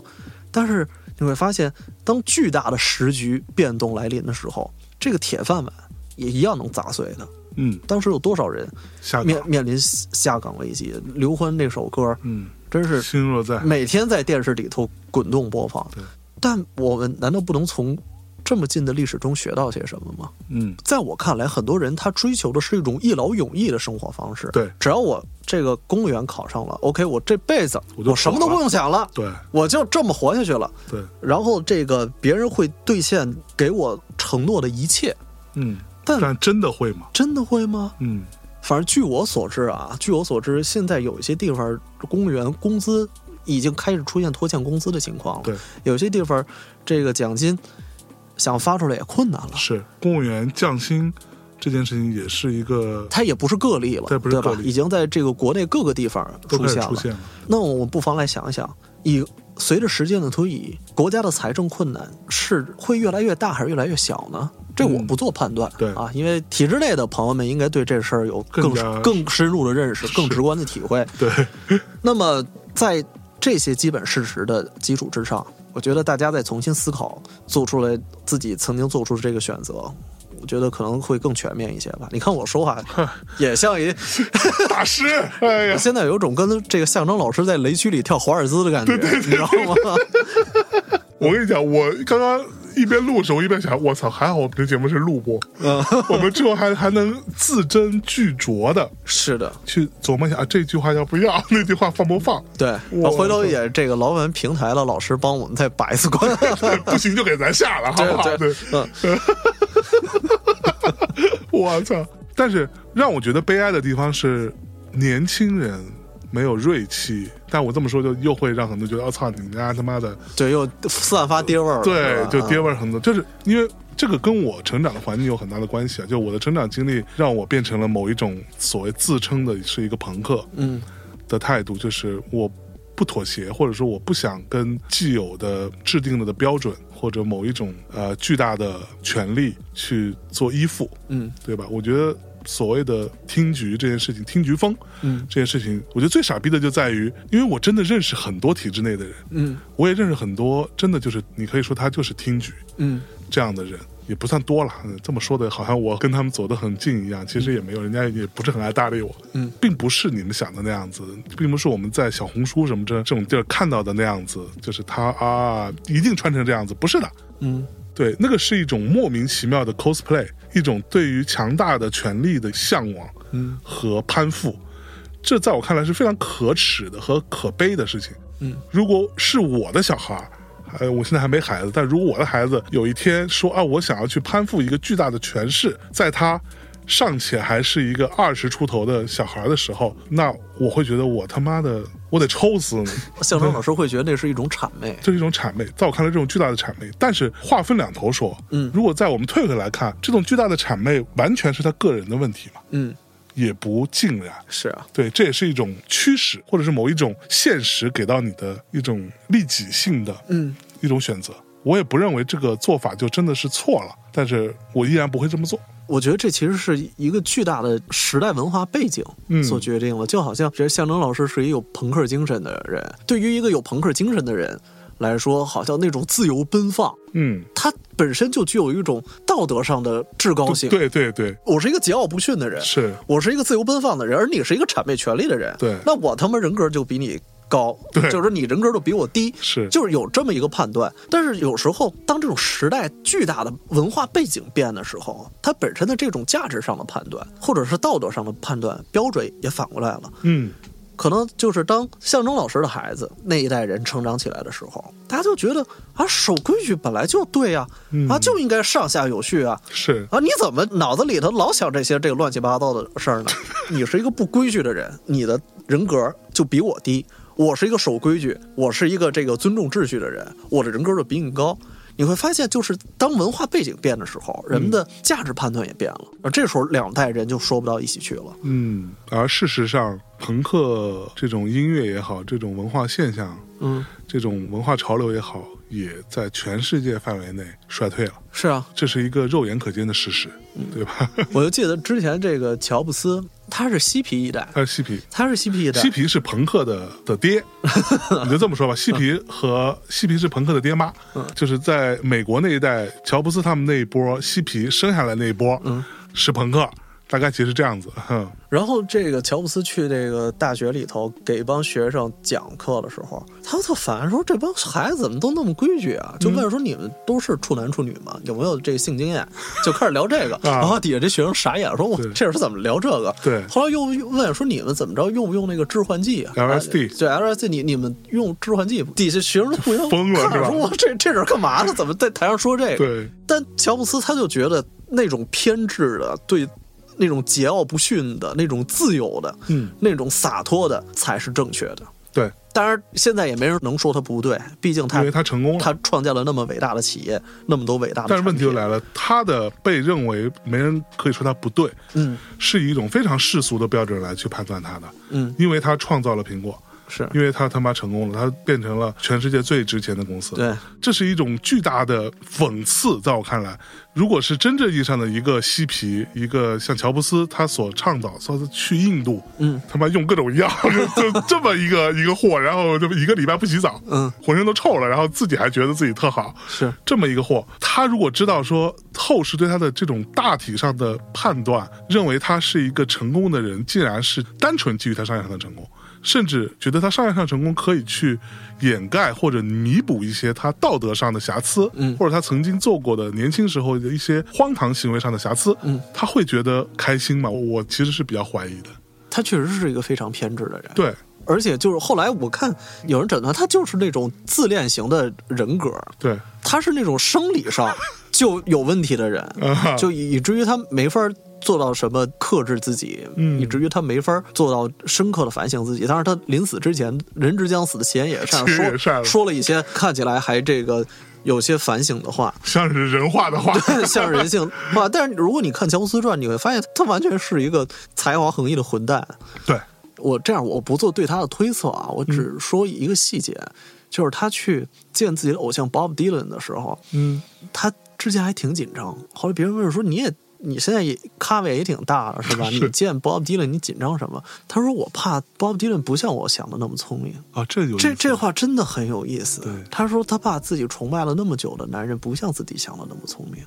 但是你会发现，当巨大的时局变动来临的时候，这个铁饭碗也一样能砸碎的。嗯，当时有多少人，面面临下岗危机？刘欢那首歌，嗯，真是心若在，每天在电视里头滚动播放对。但我们难道不能从这么近的历史中学到些什么吗？嗯，在我看来，很多人他追求的是一种一劳永逸的生活方式。对只要我这个公务员考上了，OK，我这辈子我我什么都不用想了，对我就这么活下去了。对，然后这个别人会兑现给我承诺的一切，嗯，但但真的会吗？真的会吗？嗯，反正据我所知啊，据我所知，现在有一些地方公务员工资已经开始出现拖欠工资的情况了。对，有些地方这个奖金想发出来也困难了。是公务员降薪这件事情也是一个它也不是个例了，对吧已经在这个国内各个地方出现了。出现了，那我们不妨来想一想，以随着时间的推移，国家的财政困难是会越来越大还是越来越小呢？这我嗯不做判断，对啊，因为体制内的朋友们应该对这事儿有更更更深入的认识、更直观的体会。对，那么在这些基本事实的基础之上，我觉得大家再重新思考，做出来自己曾经做出的这个选择，我觉得可能会更全面一些吧。你看我说话 也像一，大师，哎呀，现在有种跟这个象征老师在雷区里跳华尔兹的感觉，你知道吗？我跟你讲，我刚刚一边录的时候，一边想，我操，还好我们这节目是录播，嗯，我们之后还还能字斟句酌的是的，去琢磨一下啊，这句话要不要，那句话放不放，对，我回头也这个劳文平台的老师帮我们再把一次关。不行就给咱下了，好不好？对对，嗯，我操！但是让我觉得悲哀的地方是，年轻人没有锐气。但我这么说，就又会让很多觉得，我、哦操，你们家他妈的，对，又散发爹味儿了，对，就爹味儿很多。就是因为这个跟我成长的环境有很大的关系啊。就我的成长经历，让我变成了某一种所谓自称的是一个朋克嗯的态度，就是我不妥协，或者说我不想跟既有的制定了的标准或者某一种呃巨大的权利去做依附。嗯对吧？我觉得所谓的听局这件事情，听局风嗯这件事情，我觉得最傻逼的就在于，因为我真的认识很多体制内的人，嗯我也认识很多真的就是你可以说他就是听局嗯这样的人。也不算多了，嗯这么说的好像我跟他们走得很近一样，其实也没有，人家也不是很爱搭理我，嗯，并不是你们想的那样子，并不是我们在小红书什么这这种地儿看到的那样子，就是他啊一定穿成这样子，不是的，嗯。对，那个是一种莫名其妙的 cosplay，一种对于强大的权力的向往嗯。和攀附，这在我看来是非常可耻的和可悲的事情。嗯，如果是我的小孩儿，呃，我现在还没孩子，但如果我的孩子有一天说啊，我想要去攀附一个巨大的权势，在他尚且还是一个二十出头的小孩的时候，那我会觉得我他妈的我得抽死你。象征老师会觉得那是一种谄媚。这是一种谄媚，在我看来，这种巨大的谄媚。但是话分两头说，嗯如果在我们退回来看，这种巨大的谄媚完全是他个人的问题嘛，嗯，也不尽然。是啊，对，这也是一种驱使，或者是某一种现实给到你的一种利己性的嗯一种选择。我也不认为这个做法就真的是错了，但是我依然不会这么做。我觉得这其实是一个巨大的时代文化背景嗯所决定的，就好像这象征老师是一个有朋克精神的人，对于一个有朋克精神的人来说，好像那种自由奔放，嗯，它本身就具有一种道德上的至高性。对对对，我是一个桀骜不驯的人，是，我是一个自由奔放的人，而你是一个谄媚权力的人，对那我他妈人格就比你高，对就是你人格就比我低，是就是有这么一个判断。但是有时候，当这种时代巨大的文化背景变的时候，它本身的这种价值上的判断，或者是道德上的判断标准也反过来了。嗯，可能就是当象征老师的孩子那一代人成长起来的时候，大家就觉得啊，守规矩本来就对呀、嗯啊，就应该上下有序啊。是啊，你怎么脑子里头老想这些这个乱七八糟的事儿呢？你是一个不规矩的人，你的人格就比我低。我是一个守规矩，我是一个这个尊重秩序的人，我的人格就比你高。你会发现，就是当文化背景变的时候，人们的价值判断也变了，而这时候两代人就说不到一起去了。嗯，而事实上，朋克这种音乐也好，这种文化现象，嗯，这种文化潮流也好，也在全世界范围内衰退了，是啊，这是一个肉眼可见的事实，对吧？我就记得之前这个乔布斯，他是嬉皮一代，他是嬉皮，他是嬉皮一代，嬉皮是朋克的的爹，你就这么说吧，嬉皮和嬉皮是朋克的爹妈，就是在美国那一代，乔布斯他们那一波嬉皮生下来那一波，嗯。是朋克，大概其实这样子，哼，然后这个乔布斯去这个大学里头给一帮学生讲课的时候，他特烦说这帮孩子怎么都那么规矩啊？就问说你们都是处男处女吗？有没有这个性经验？就开始聊这个，然后底下这学生傻眼说：“我这是怎么聊这个？”对后来又问说你们怎么着用不用那个致幻剂啊 LSD 对 LSD，你你们用致幻剂吗？底下学生互相疯了是吧 说我这这是干嘛呢？怎么在台上说这个？对，但乔布斯他就觉得那种偏执的、对那种桀骜不驯的、那种自由的、嗯，那种洒脱的才是正确的。对，当然，现在也没人能说他不对，毕竟他因为他成功了。他创建了那么伟大的企业，那么多伟大的。但是问题就，来了，他的被认为没人可以说他不对，嗯是以一种非常世俗的标准来去判断他的，嗯，因为他创造了苹果，是。因为他他妈成功了，他变成了全世界最值钱的公司。对，这是一种巨大的讽刺，在我看来，如果是真正意义上的一个嬉皮，一个像乔布斯他所倡导，说是去印度，嗯，他妈用各种药，就就这么一个一个货，然后这么一个礼拜不洗澡，嗯，浑身都臭了，然后自己还觉得自己特好，是。这么一个货，他如果知道说后世对他的这种大体上的判断，认为他是一个成功的人，竟然是单纯基于他商业上的成功，甚至觉得他商业上成功可以去掩盖或者弥补一些他道德上的瑕疵，嗯或者他曾经做过的年轻时候的一些荒唐行为上的瑕疵，嗯，他会觉得开心吗？我其实是比较怀疑的。他确实是一个非常偏执的人。对，而且就是后来我看有人诊断他就是那种自恋型的人格，对，他是那种生理上就有问题的人，啊就以以至于他没法做到什么克制自己，嗯以至于他没法做到深刻的反省自己。当然，他临死之前，人之将死，其言也善，说说了一些看起来还这个有些反省的话，像是人话的话，像是人性 话。但是如果你看乔布斯传，你会发现他完全是一个才华横溢的混蛋。对，我这样，我不做对他的推测啊，我只说一个细节，就是他去见自己的偶像 Bob Dylan 的时候，嗯，他之前还挺紧张。后来别人问说：“你也你现在也咖位也挺大了是吧？你见 Bob Dylan 你紧张什么？”他说：“我怕 Bob Dylan 不像我想的那么聪明。啊，这有这这话真的很有意思对。他说他怕自己崇拜了那么久的男人不像自己想的那么聪明。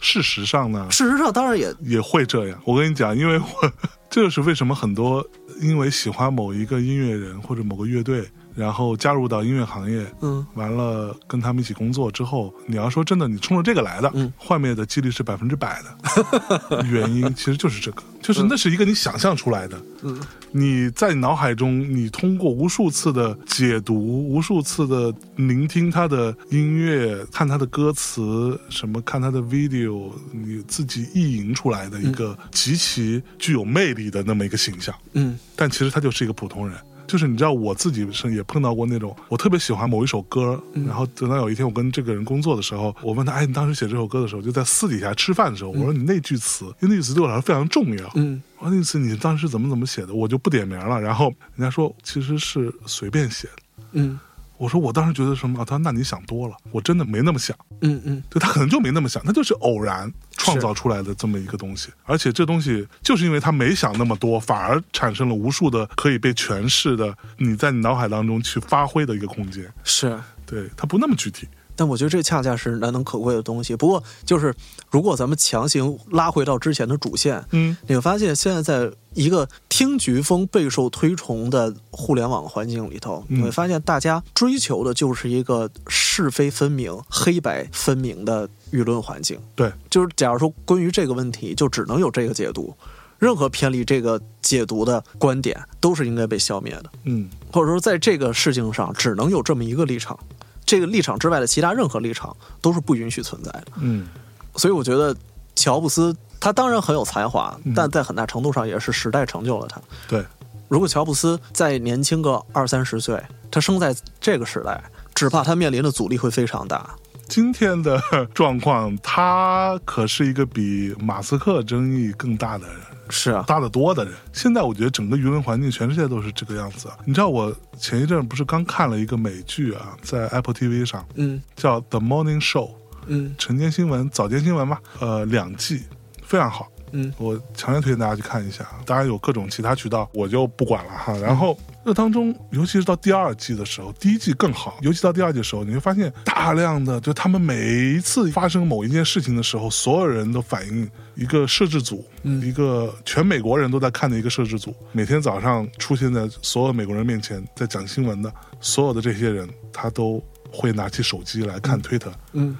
事实上呢，事实上，当然也也会这样。我跟你讲，因为我 这就是为什么很多因为喜欢某一个音乐人或者某个乐队，然后加入到音乐行业，嗯，完了跟他们一起工作之后，你要说真的，你冲着这个来的，嗯，幻灭的几率是百分之百的。原因其实就是这个，就是那是一个你想象出来的，嗯，你在脑海中，你通过无数次的解读，无数次的聆听他的音乐，看他的歌词，什么看他的 video，你自己意淫出来的一个极其具有魅力的那么一个形象。嗯但其实他就是一个普通人。就是你知道，我自己是也碰到过那种，我特别喜欢某一首歌，然后等到有一天我跟这个人工作的时候，我问他，哎，你当时写这首歌的时候，就在私底下吃饭的时候，我说你那句词，因为那句词对我来说非常重要。嗯我说那次你当时怎么怎么写的，我就不点名了。然后人家说其实是随便写的。嗯我说我当时觉得什么？啊他说那你想多了，我真的没那么想。嗯嗯，对他可能就没那么想，他就是偶然创造出来的这么一个东西，而且这东西就是因为他没想那么多，反而产生了无数的可以被诠释的，你在你脑海当中去发挥的一个空间。是。对，他不那么具体。但我觉得这恰恰是难能可贵的东西。不过，就是如果咱们强行拉回到之前的主线，嗯你会发现现在在一个听菊风备受推崇的互联网环境里头，嗯你会发现大家追求的就是一个是非分明、黑白分明的舆论环境。对，就是假如说关于这个问题，就只能有这个解读。任何偏离这个解读的观点都是应该被消灭的，嗯或者说在这个事情上只能有这么一个立场，这个立场之外的其他任何立场都是不允许存在的。嗯所以我觉得乔布斯他当然很有才华，但在很大程度上也是时代成就了他。对，如果乔布斯再年轻个二三十岁，他生在这个时代，只怕他面临的阻力会非常大。今天的 状况，他可是一个比马斯克争议更大的人。是啊，大得多的人。现在我觉得整个舆论环境，全世界都是这个样子啊。你知道我前一阵不是刚看了一个美剧啊，在 Apple TV 上嗯叫《The Morning Show》嗯晨间新闻、早间新闻吧，呃，两季非常好。嗯我强烈推荐大家去看一下，当然有各种其他渠道，我就不管了哈。然后这当中，尤其是到第二季的时候，第一季更好，尤其到第二季的时候，你会发现大量的就他们每一次发生某一件事情的时候，所有人都反映一个摄制组，一个全美国人都在看的一个摄制组，每天早上出现在所有美国人面前，在讲新闻的所有的这些人，他都会拿起手机来看推特。嗯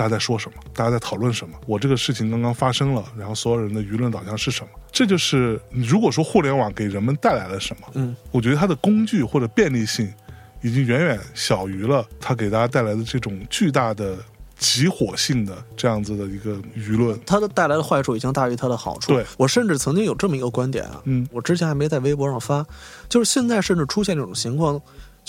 大家在说什么，大家在讨论什么，我这个事情刚刚发生了，然后所有人的舆论导向是什么？这就是你如果说互联网给人们带来了什么，嗯，我觉得它的工具或者便利性已经远远小于了它给大家带来的这种巨大的集火性的这样子的一个舆论。它的带来的坏处已经大于它的好处。对我甚至曾经有这么一个观点啊，嗯我之前还没在微博上发，就是现在甚至出现这种情况，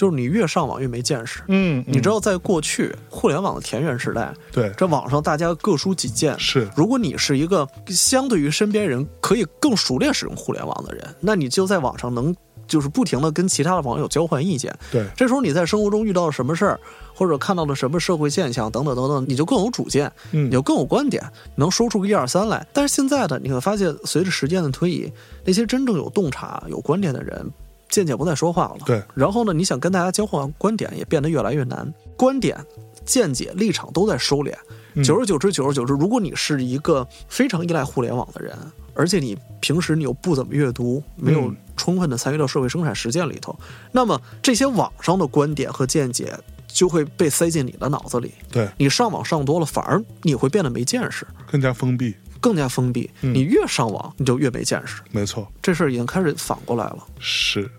就是你越上网越没见识。嗯，你知道，在过去互联网的田园时代，对，这网上大家各抒己见。是如果你是一个相对于身边人可以更熟练使用互联网的人，那你就在网上能就是不停的跟其他的网友交换意见。对，这时候你在生活中遇到了什么事儿，或者看到了什么社会现象等等等等，你就更有主见，嗯你就更有观点，能说出个一二三来。但是现在的，你会发现，随着时间的推移，那些真正有洞察、有观点的人，渐渐不再说话了。对，然后呢，你想跟大家交换观点，也变得越来越难。观点、见解、立场都在收敛。嗯久而久之，久而久之，如果你是一个非常依赖互联网的人，而且你平时你又不怎么阅读，没有嗯充分的参与到社会生产实践里头，那么这些网上的观点和见解就会被塞进你的脑子里。对，你上网上多了，反而你会变得没见识，更加封闭，更加封闭。嗯你越上网，你就越没见识。没错。这事儿已经开始反过来了。是，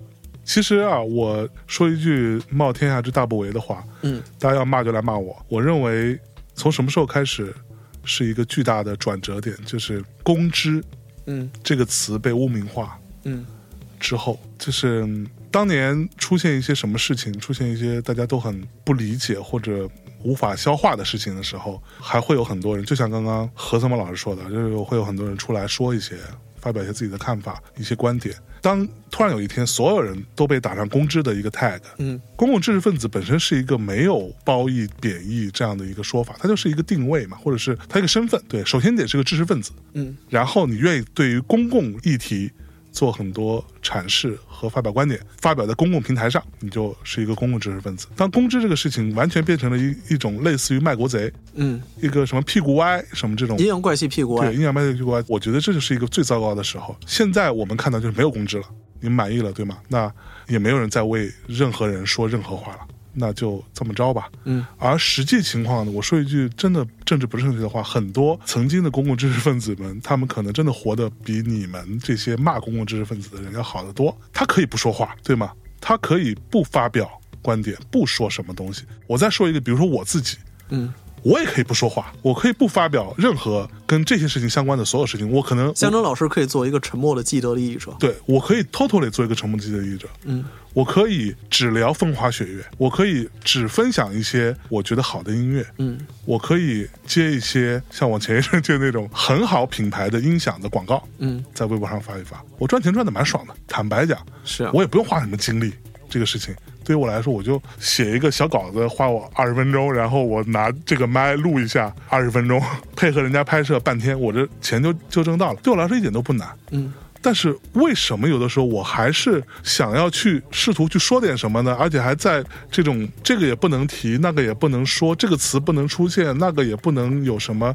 其实啊，我说一句冒天下之大不韪的话，嗯大家要骂就来骂我。我认为从什么时候开始是一个巨大的转折点，就是“公知嗯”这个词被污名化嗯之后，就是嗯当年出现一些什么事情，出现一些大家都很不理解或者。无法消化的事情的时候，还会有很多人，就像刚刚何森茂老师说的，就是会有很多人出来说一些，发表一些自己的看法、一些观点。当突然有一天，所有人都被打上公知的一个 tag，嗯公共知识分子本身是一个没有褒义、贬义这样的一个说法，它就是一个定位嘛，或者是它一个身份。对，首先得是个知识分子，嗯然后你愿意对于公共议题做很多阐释和发表观点，发表在公共平台上，你就是一个公共知识分子。当公知这个事情完全变成了一一种类似于卖国贼，嗯，一个什么屁股歪什么这种阴阳怪气屁股歪对，歪。阴阳怪气屁股歪，我觉得这就是一个最糟糕的时候。现在我们看到就是没有公知了，你们满意了对吗？那也没有人再为任何人说任何话了。那就这么着吧。嗯，而实际情况呢，我说一句真的政治不正确的话，很多曾经的公共知识分子们，他们可能真的活得比你们这些骂公共知识分子的人要好得多。他可以不说话，对吗？他可以不发表观点，不说什么东西。我再说一个，比如说我自己，嗯，我也可以不说话，我可以不发表任何跟这些事情相关的所有事情。我可能象征老师可以做一个沉默的既得利益者。对我可以 totally 做一个沉默的既得利益者，嗯，我可以只聊风花雪月，我可以只分享一些我觉得好的音乐，嗯我可以接一些像我前一阵接那种很好品牌的音响的广告，嗯，在微博上发一发，我赚钱赚的蛮爽的。坦白讲，是啊，我也不用花什么精力，这个事情对于我来说，我就写一个小稿子，花我二十分钟，然后我拿这个麦录一下二十分钟，配合人家拍摄半天，我这钱就就挣到了。对我来说一点都不难。嗯但是为什么有的时候我还是想要去试图去说点什么呢？而且还在这种这个也不能提，那个也不能说，这个词不能出现，那个也不能有什么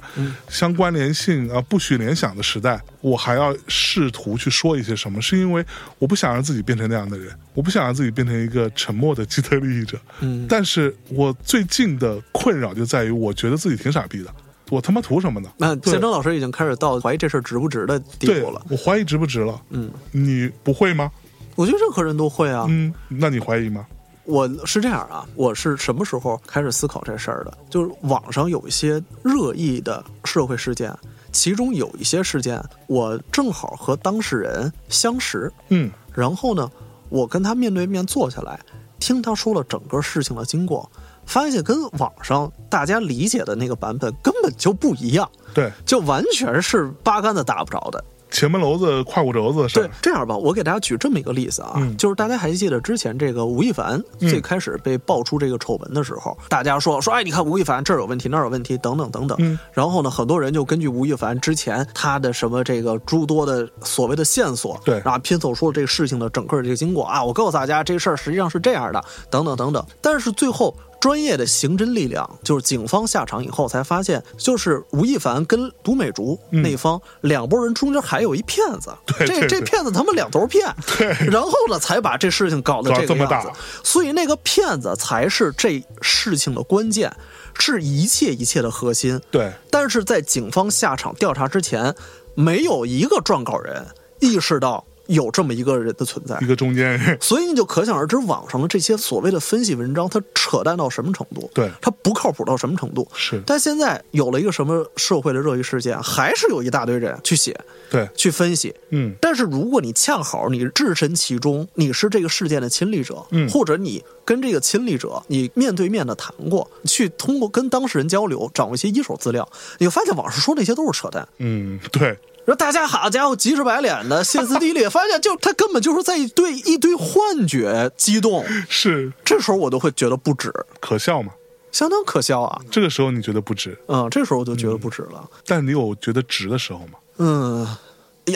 相关联性啊，不许联想的时代，我还要试图去说一些什么？是因为我不想让自己变成那样的人，我不想让自己变成一个沉默的既得利益者。嗯但是我最近的困扰就在于，我觉得自己挺傻逼的。我他妈图什么呢？那对宪征老师已经开始到怀疑这事儿值不值的地步了。，我怀疑值不值了。嗯，你不会吗？我觉得任何人都会啊。嗯，那你怀疑吗？我是这样啊，我是什么时候开始思考这事儿的？就是网上有一些热议的社会事件，其中有一些事件，我正好和当事人相识，嗯然后呢，我跟他面对面坐下来，听他说了整个事情的经过，发现跟网上大家理解的那个版本根本就不一样，对，就完全是八竿子打不着的。前门楼子胯骨轴子的事对。，这样吧，我给大家举这么一个例子啊，嗯就是大家还记得之前这个吴亦凡最开始被爆出这个丑闻的时候，大家说说，哎，你看吴亦凡这儿有问题，那儿有问题，等等等等。嗯然后呢，很多人就根据吴亦凡之前他的什么这个诸多的所谓的线索，对啊，拼凑出了这个事情的整个这个经过啊，我告诉大家，这事儿实际上是这样的，等等等等。但是最后。专业的刑侦力量，就是警方下场以后才发现，就是吴亦凡跟独美竹那方、两拨人中间还有一骗子，这对对对。这骗子他们两头骗，然后呢才把这事情搞得这个样子大，所以那个骗子才是这事情的关键，是一切一切的核心。对，但是在警方下场调查之前，没有一个撰稿人意识到有这么一个人的存在一。个中间人。所以你就可想而知，网上的这些所谓的分析文章，它扯淡到什么程度？对它不靠谱到什么程度？是但现在有了一个什么社会的热议事件，还是有一大堆人去写、对，去分析。嗯但是如果你恰好你置身其中，你是这个事件的亲历者，嗯或者你跟这个亲历者你面对面的谈过，去通过跟当事人交流，掌握一些一手资料，你会发现网上说那些都是扯淡。嗯，对，然后大家好家伙急赤白脸的歇斯底里，发现就他根本就是在对一堆幻觉激动，是这时候我都会觉得不值，可笑吗？相当可笑啊。这个时候你觉得不值，嗯，这时候我就觉得不值了。但你有觉得值的时候吗？嗯，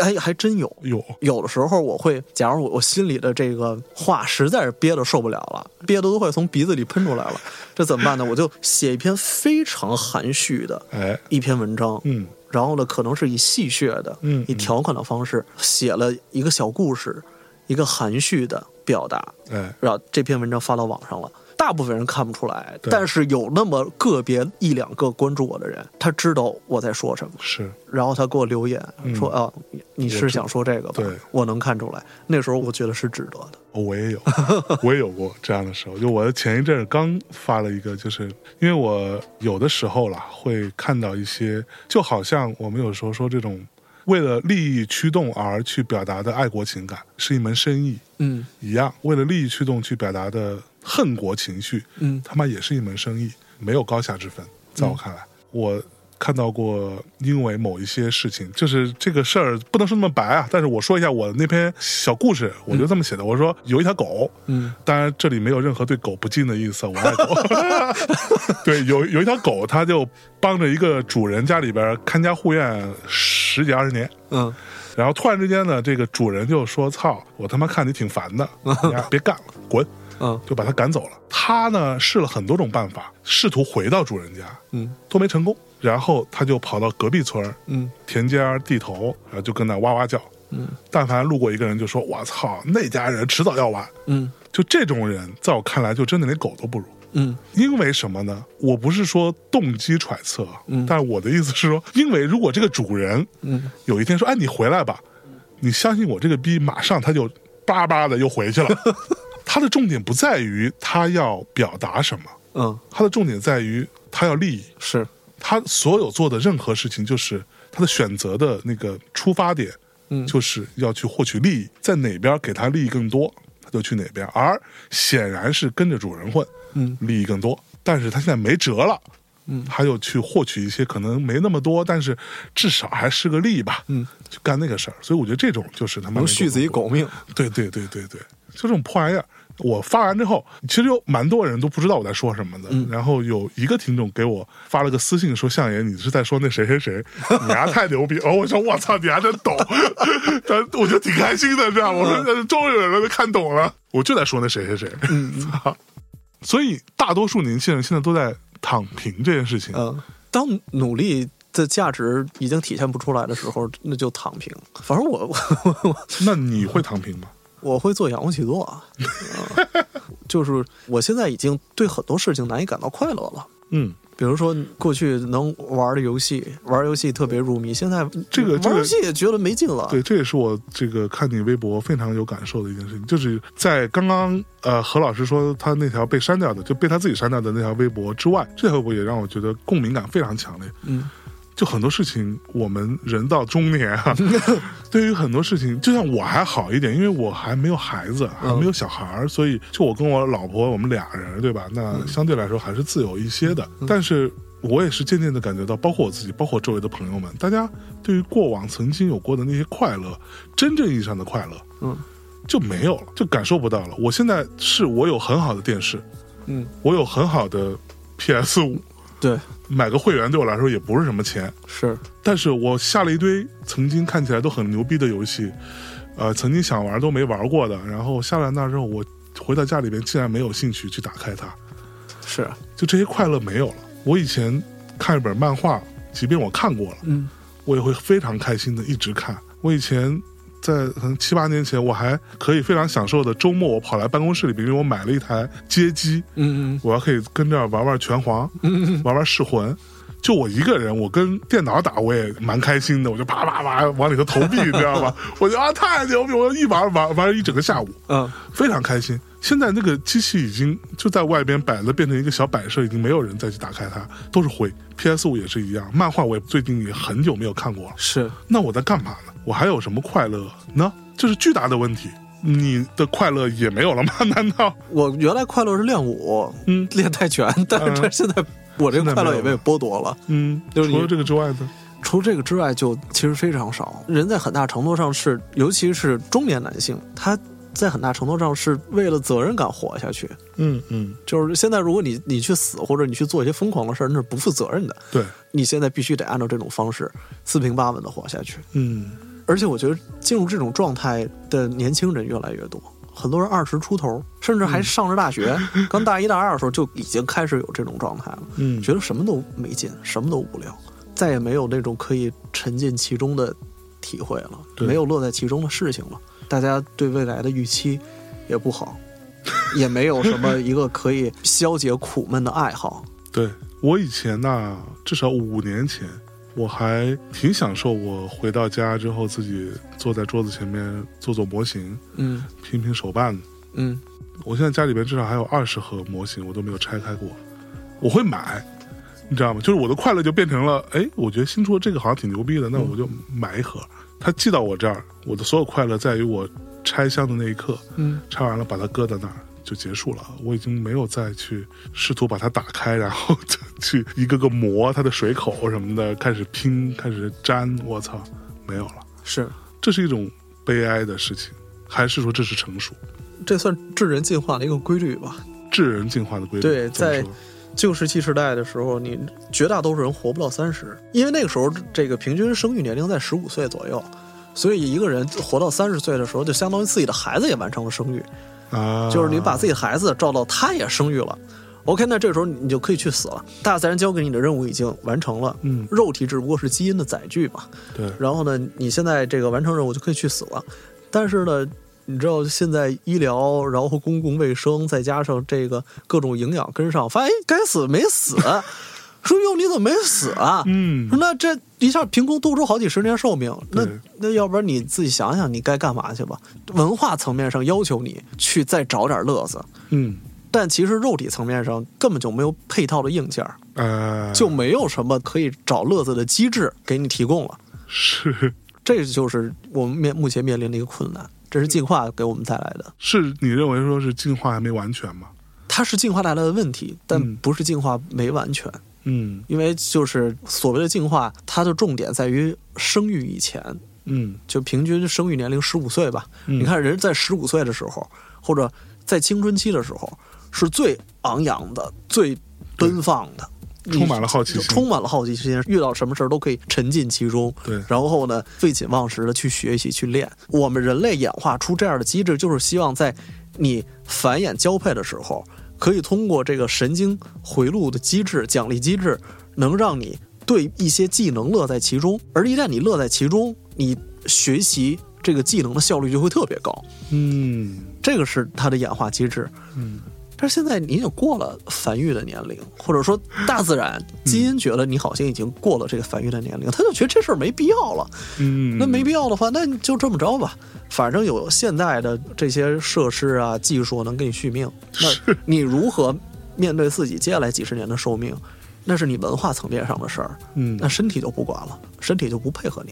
还还真有。有，有的时候我会，假如我我心里的这个话实在是憋得受不了了，憋得都快从鼻子里喷出来了，这怎么办呢？我就写一篇非常含蓄的哎，一篇文章，嗯然后呢，可能是以戏谑的、嗯以调侃的方式写了一个小故事，一个含蓄的表达，哎，然后这篇文章发到网上了。大部分人看不出来，对。但是有那么个别一两个关注我的人，他知道我在说什么，是，然后他给我留言说：“啊，你你是想说这个吧？”对我能看出来。那时候我觉得是值得的。哦我也有，我也有过这样的时候。就我前一阵儿刚发了一个，就是因为我有的时候啦，会看到一些，就好像我们有时候说这种为了利益驱动而去表达的爱国情感是一门生意嗯一样，为了利益驱动去表达的恨国情绪，嗯他妈也是一门生意，没有高下之分。在我看来，我看到过因为某一些事情，就是这个事儿不能说那么白啊，但是我说一下我那篇小故事，我就这么写的。我说有一条狗，嗯当然这里没有任何对狗不敬的意思，我爱狗。对，有有一条狗，它就帮着一个主人家里边看家护院十几二十年。嗯然后突然之间呢，这个主人就说：“操，我他妈看你挺烦的，你别干了，滚！”嗯就把他赶走了。他呢试了很多种办法，试图回到主人家，嗯都没成功。然后他就跑到隔壁村儿嗯田间地头，然后就跟那哇哇叫。嗯但凡路过一个人，就说：“我操，那家人迟早要完。嗯”就这种人，在我看来，就真的连狗都不如。嗯因为什么呢？我不是说动机揣测，嗯但是我的意思是说，因为如果这个主人嗯有一天说：“哎，你回来吧。”你相信我，这个逼马上他就叭叭的又回去了。他的重点不在于他要表达什么，嗯，他的重点在于他要利益。是他所有做的任何事情，就是他的选择的那个出发点，嗯就是要去获取利益，在哪边给他利益更多，他就去哪边。而显然是跟着主人混，嗯利益更多。但是他现在没辙了，嗯他又去获取一些可能没那么多，但是至少还是个利吧，嗯，去干那个事儿。所以我觉得这种就是他妈能续自己狗命。对对对对对，就这种破玩意儿。我发完之后，其实有蛮多人都不知道我在说什么的。嗯然后有一个听众给我发了个私信说：“相爷，你是在说那谁谁谁？你丫太牛逼！”哦，我说：“我操，你还真懂。” 但我就挺开心的，这样我说：“呃终于有人看懂了。”我就在说那谁谁谁。所以大多数年轻人现在都在躺平这件事情。嗯，当努力的价值已经体现不出来的时候，那就躺平。反正我我我那你会躺平吗？我会做仰卧起坐啊，嗯 就是我现在已经对很多事情难以感到快乐了。嗯，比如说过去能玩的游戏，玩游戏特别入迷，现在这个这个玩游戏也觉得没劲了。对，这也是我这个看你微博非常有感受的一件事情，就是在刚刚呃何老师说他那条被删掉的，就被他自己删掉的那条微博之外，这条微博也让我觉得共鸣感非常强烈。嗯，就很多事情，我们人到中年啊，对于很多事情，就像我还好一点，因为我还没有孩子，还没有小孩儿，所以就我跟我老婆我们俩人，对吧？那相对来说还是自由一些的。但是我也是渐渐的感觉到，包括我自己，包括周围的朋友们，大家对于过往曾经有过的那些快乐，真正意义上的快乐，嗯，就没有了，就感受不到了。我现在是我有很好的电视，嗯，我有很好的 PS 五，对，买个会员对我来说也不是什么钱。是，但是我下了一堆曾经看起来都很牛逼的游戏，呃，曾经想玩都没玩过的，然后下了那之后，我回到家里边竟然没有兴趣去打开它，是，就这些快乐没有了。我以前看一本漫画，即便我看过了，嗯我也会非常开心的一直看。我以前在可能七八年前，我还可以非常享受的周末，我跑来办公室里边，因为我买了一台街机，嗯嗯我要可以跟这儿玩玩拳皇，嗯嗯玩玩噬魂。就我一个人，我跟电脑打，我也蛮开心的，我就啪啪啪往里头投币，你知道吗？我觉得啊太牛逼，我一玩玩玩一整个下午，嗯非常开心。现在那个机器已经就在外边摆了，变成一个小摆设，已经没有人再去打开它，都是灰。PS 五也是一样，漫画我也最近也很久没有看过了。是，那我在干嘛呢？我还有什么快乐呢？这是巨大的问题。你的快乐也没有了吗？难道？我原来快乐是练武，嗯练泰拳，但是现在我这个快乐也被剥夺了。嗯，就是除了这个之外呢？除这个之外，就其实非常少。人在很大程度上是，尤其是中年男性，他在很大程度上是为了责任感活下去。嗯嗯，就是现在，如果你你去死，或者你去做一些疯狂的事儿，那是不负责任的。对，你现在必须得按照这种方式四平八稳的活下去。嗯而且我觉得进入这种状态的年轻人越来越多，很多人二十出头，甚至还上着大学，刚大一大二的时候就已经开始有这种状态了。嗯，觉得什么都没劲，什么都无聊，再也没有那种可以沉浸其中的体会了，没有乐在其中的事情了。大家对未来的预期也不好，也没有什么一个可以消解苦闷的爱好。对我以前呢，至少五年前，我还挺享受我回到家之后自己坐在桌子前面做做模型，嗯拼拼手办。嗯我现在家里边至少还有二十盒模型，我都没有拆开过。我会买，你知道吗？就是我的快乐就变成了，哎，我觉得新出的这个好像挺牛逼的，那我就买一盒。它寄到我这儿，我的所有快乐在于我拆箱的那一刻，嗯，拆完了把它搁在那儿就结束了。我已经没有再去试图把它打开，然后 就去一个个磨它的水口什么的，开始拼，开始粘。我操，没有了。是，这是一种悲哀的事情，还是说这是成熟？这算智人进化的一个规律吧？智人进化的规律。对在旧石器时代的时候，你绝大多数人活不到三十，因为那个时候这个平均生育年龄在十五岁左右，所以一个人活到三十岁的时候，就相当于自己的孩子也完成了生育，啊，就是你把自己的孩子照到他也生育了。OK，那这个时候你就可以去死了。大自然交给你的任务已经完成了，嗯肉体只不过是基因的载具嘛。对，然后呢，你现在这个完成任务就可以去死了。但是呢，你知道现在医疗，然后公共卫生，再加上这个各种营养跟上，发现哎，该死没死，说哟你怎么没死啊？嗯那这一下凭空多出好几十年寿命，那那要不然你自己想想，你该干嘛去吧？文化层面上要求你去再找点乐子，嗯但其实肉体层面上根本就没有配套的硬件，呃，就没有什么可以找乐子的机制给你提供了。是这就是我们面目前面临的一个困难，这是进化给我们带来的。是你认为说是进化还没完全吗？它是进化带来的问题，但嗯不是进化没完全。嗯因为就是所谓的进化，它的重点在于生育以前，嗯就平均生育年龄十五岁吧。嗯你看人在十五岁的时候，或者在青春期的时候，是最昂扬的、最奔放的。充满了好奇心充满了好奇心，遇到什么事儿都可以沉浸其中。对然后呢，废寝忘食的去学习、去练。我们人类演化出这样的机制，就是希望在你繁衍交配的时候，可以通过这个神经回路的机制、奖励机制，能让你对一些技能乐在其中。而一旦你乐在其中，你学习这个技能的效率就会特别高。嗯这个是它的演化机制。嗯，但是现在你已经过了繁育的年龄，或者说大自然基因觉得你好像已经过了这个繁育的年龄，他就觉得这事儿没必要了。嗯，那没必要的话，那就这么着吧。反正有现代的这些设施啊、技术能给你续命，那你如何面对自己接下来几十年的寿命？那是你文化层面上的事儿，嗯那身体就不管了，身体就不配合你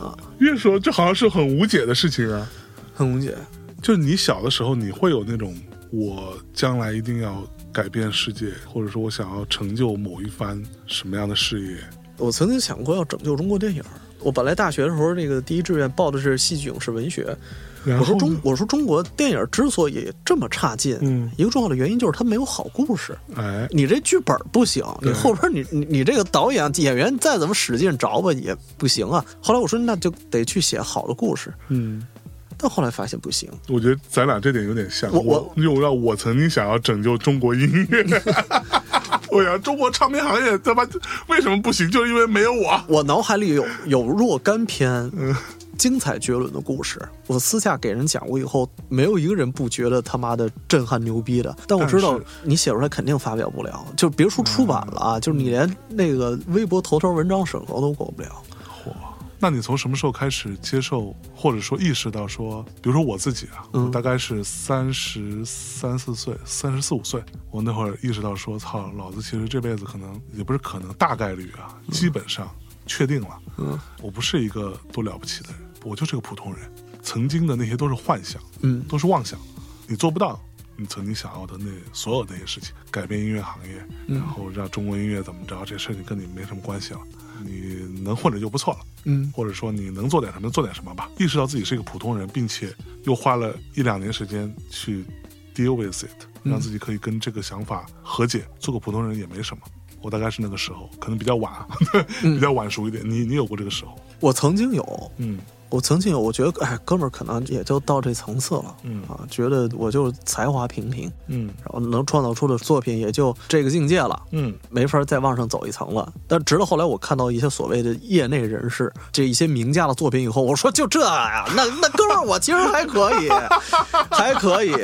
了，越说这好像是很无解的事情啊。很无解。就是你小的时候，你会有那种我将来一定要改变世界，或者说我想要成就某一番什么样的事业。我曾经想过要拯救中国电影。我本来大学的时候，那个第一志愿报的是戏剧影视文学。我说中，我说中国电影之所以这么差劲，嗯一个重要的原因就是它没有好故事。哎，你这剧本不行，你后边你你你这个导演演员再怎么使劲找吧也不行啊。后来我说那就得去写好的故事，嗯，但后来发现不行。我觉得咱俩这点有点像。我我因为我让我曾经想要拯救中国音乐，我想中国唱片行业他妈为什么不行？就是因为没有我。我脑海里有有若干篇嗯精彩绝伦的故事，我私下给人讲过以后，没有一个人不觉得他妈的震撼牛逼的。但我知道你写出来肯定发表不了，就别说出版了啊，就是你连那个微博头条文章审核都过不了。那你从什么时候开始接受，或者说意识到说，比如说我自己啊，嗯。我大概是三十三四岁、三十四五岁，我那会儿意识到说，操，老子其实这辈子可能也不是可能，大概率啊，基本上确定了，嗯。我不是一个多了不起的人，我就是个普通人。曾经的那些都是幻想，嗯。都是妄想，你做不到你曾经想要的那所有那些事情，改变音乐行业，嗯。然后让中国音乐怎么着，这事情跟你没什么关系了，你能混着就不错了。嗯或者说你能做点什么，做点什么吧。意识到自己是一个普通人，并且又花了一两年时间去 deal with it，让自己可以跟这个想法和解。做个普通人也没什么。我大概是那个时候，可能比较晚，比较晚熟一点。你你有过这个时候？我曾经有，嗯我曾经有，我觉得，哎，哥们儿可能也就到这层次了，嗯啊，觉得我就才华平平，嗯然后能创造出的作品也就这个境界了，嗯没法再往上走一层了。但直到后来，我看到一些所谓的业内人士，这一些名家的作品以后，我说就这呀，那那哥们儿我其实还可以，还可以，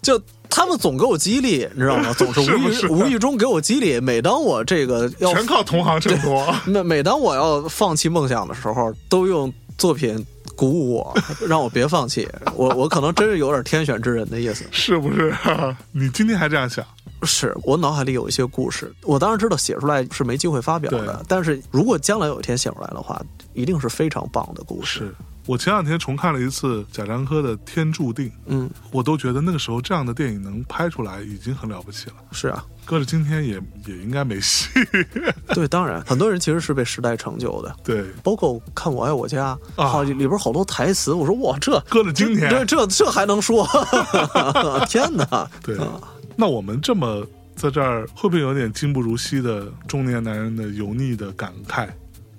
就。他们总给我激励，你知道吗？总是无意无意中给我激励。每当我这个要全靠同行衬托。每每当我要放弃梦想的时候，都用作品鼓舞我，让我别放弃。我我可能真是有点天选之人的意思。是不是？你今天还这样想？是我脑海里有一些故事，我当然知道写出来是没机会发表的，但是如果将来有一天写出来的话，一定是非常棒的故事。是我前两天重看了一次贾樟柯的《天注定》，嗯，我都觉得那个时候这样的电影能拍出来已经很了不起了。是啊，搁着今天也也应该没戏。对，当然很多人其实是被时代成就的。对，包括看《我爱我家》啊好里边好多台词，我说哇，这搁着今天这这这还能说？天哪！对啊，那我们这么在这儿，会不会有点今不如昔的中年男人的油腻的感慨？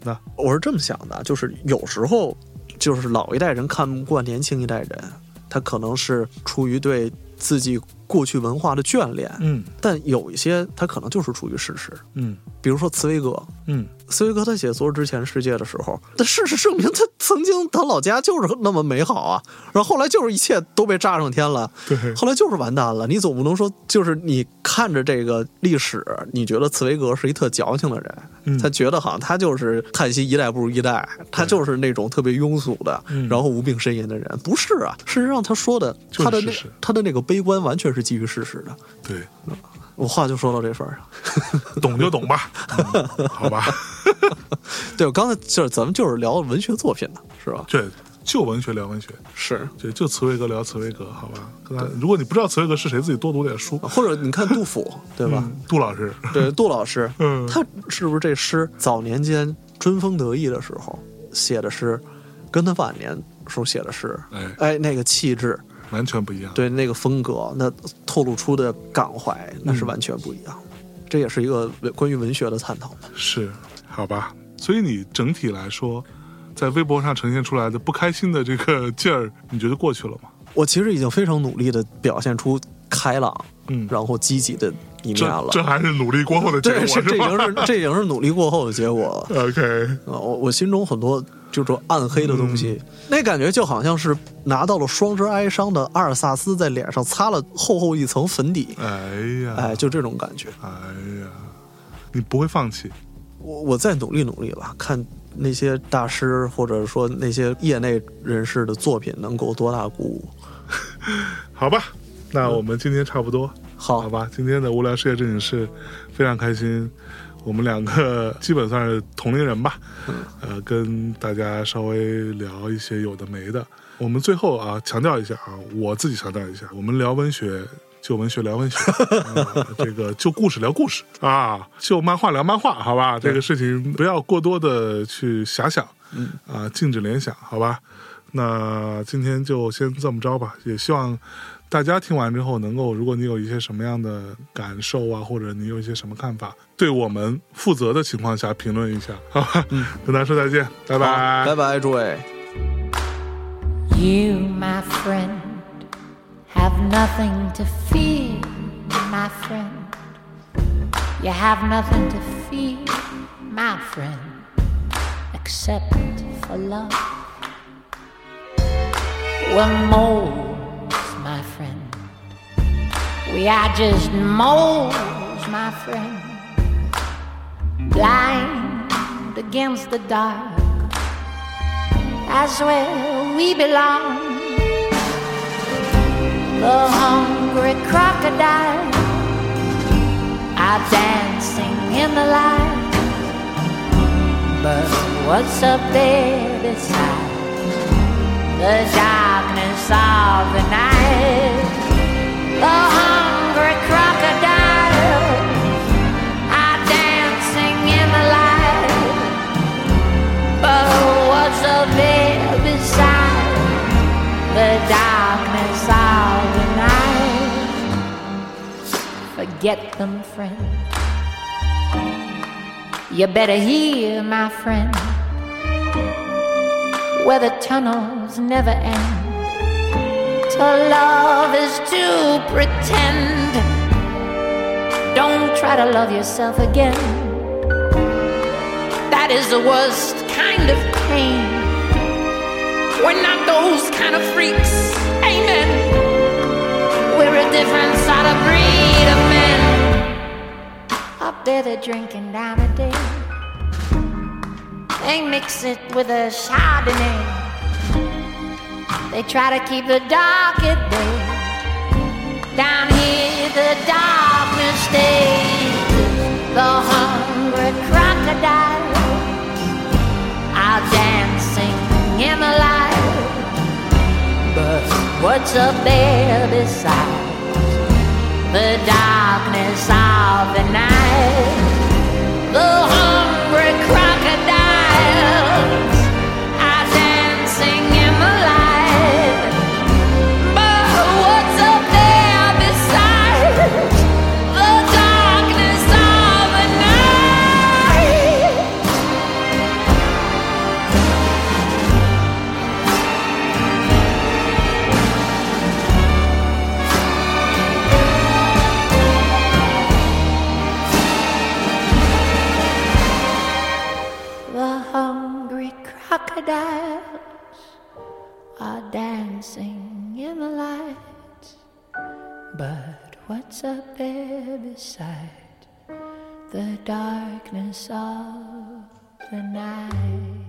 那我是这么想的，就是有时候，就是老一代人看不惯年轻一代人，他可能是出于对自己过去文化的眷恋，嗯。但有一些他可能就是出于事实，嗯。比如说茨威格。嗯，茨威格他写《昨日之前世界》的时候，但事实证明他曾经他老家就是那么美好啊，然后后来就是一切都被炸上天了，对。后来就是完蛋了。你总不能说就是你看着这个历史，你觉得茨威格是一特矫情的人，嗯。他觉得好像他就是叹息一代不如一代，他就是那种特别庸俗的，嗯。然后无病呻吟的人，不是啊。事实上他说的，他的那他的那个悲观完全是基于事实的。对，我话就说到这份儿上。懂就懂吧，嗯好吧，对，我刚才就是咱们就是聊文学作品的，是吧？对，就文学聊文学，是。对，就茨威格聊茨威格，好吧？如果你不知道茨威格是谁，自己多读点书，或者你看杜甫，对吧？嗯杜老师，对，杜老师，嗯他是不是这诗早年间春风得意的时候写的诗，跟他晚年时候写的诗，哎，哎，那个气质，完全不一样。对那个风格，那透露出的感怀，那嗯是完全不一样的。这也是一个关于文学的探讨。是，好吧。所以你整体来说，在微博上呈现出来的不开心的这个劲儿，你觉得过去了吗？我其实已经非常努力的表现出开朗，嗯然后积极的一面了。这还是努力过后的结对，果，是这已经是 这已经是努力过后的结果。？OK，啊，我我心中很多就这暗黑的东西，那感觉就好像是拿到了双之哀伤的阿尔萨斯在脸上擦了厚厚一层粉底，哎呀，哎，就这种感觉。哎呀，你不会放弃，我我再努力努力吧，看那些大师或者说那些业内人士的作品能够多大鼓舞。好吧？那我们今天差不多，好好吧？今天的无聊世界正经事非常开心，我们两个基本算是同龄人吧，呃，跟大家稍微聊一些有的没的。我们最后啊，强调一下啊，我自己强调一下，我们聊文学。就文学聊文学，啊 这个就故事聊故事啊，就漫画聊漫画，好吧？这个事情不要过多的去遐想，嗯啊，禁止联想，好吧？那今天就先这么着吧，也希望大家听完之后能够，如果你有一些什么样的感受啊，或者你有一些什么看法，对我们负责的情况下评论一下，好吧？嗯，跟大家说再见，拜拜，拜拜，诸位。You, my friend, have nothing to fear, my friend. You have nothing to fear, my friend, except for love. We're my friend. We are just moles, my friend. Blind against the dark. That's where we belong. The hungry crocodile are dancing in the light. But what's up there beside the darkness of the night? The Forget them, friend. You better hear, my friend, where the tunnels never end. To love is to pretend. Don't try to love yourself again. That is the worst kind of pain. We're not those kind of freaks. Amen. We're a different sort of breed of they're drinking down a day. They mix it with a Chardonnay. They try to keep the dark at bay. Down here, the darkness stays. The hungry crocodile are dancing in the light. But what's up there beside the darkness of the night? The hungry crocodiles what's up there beside the darkness of the night?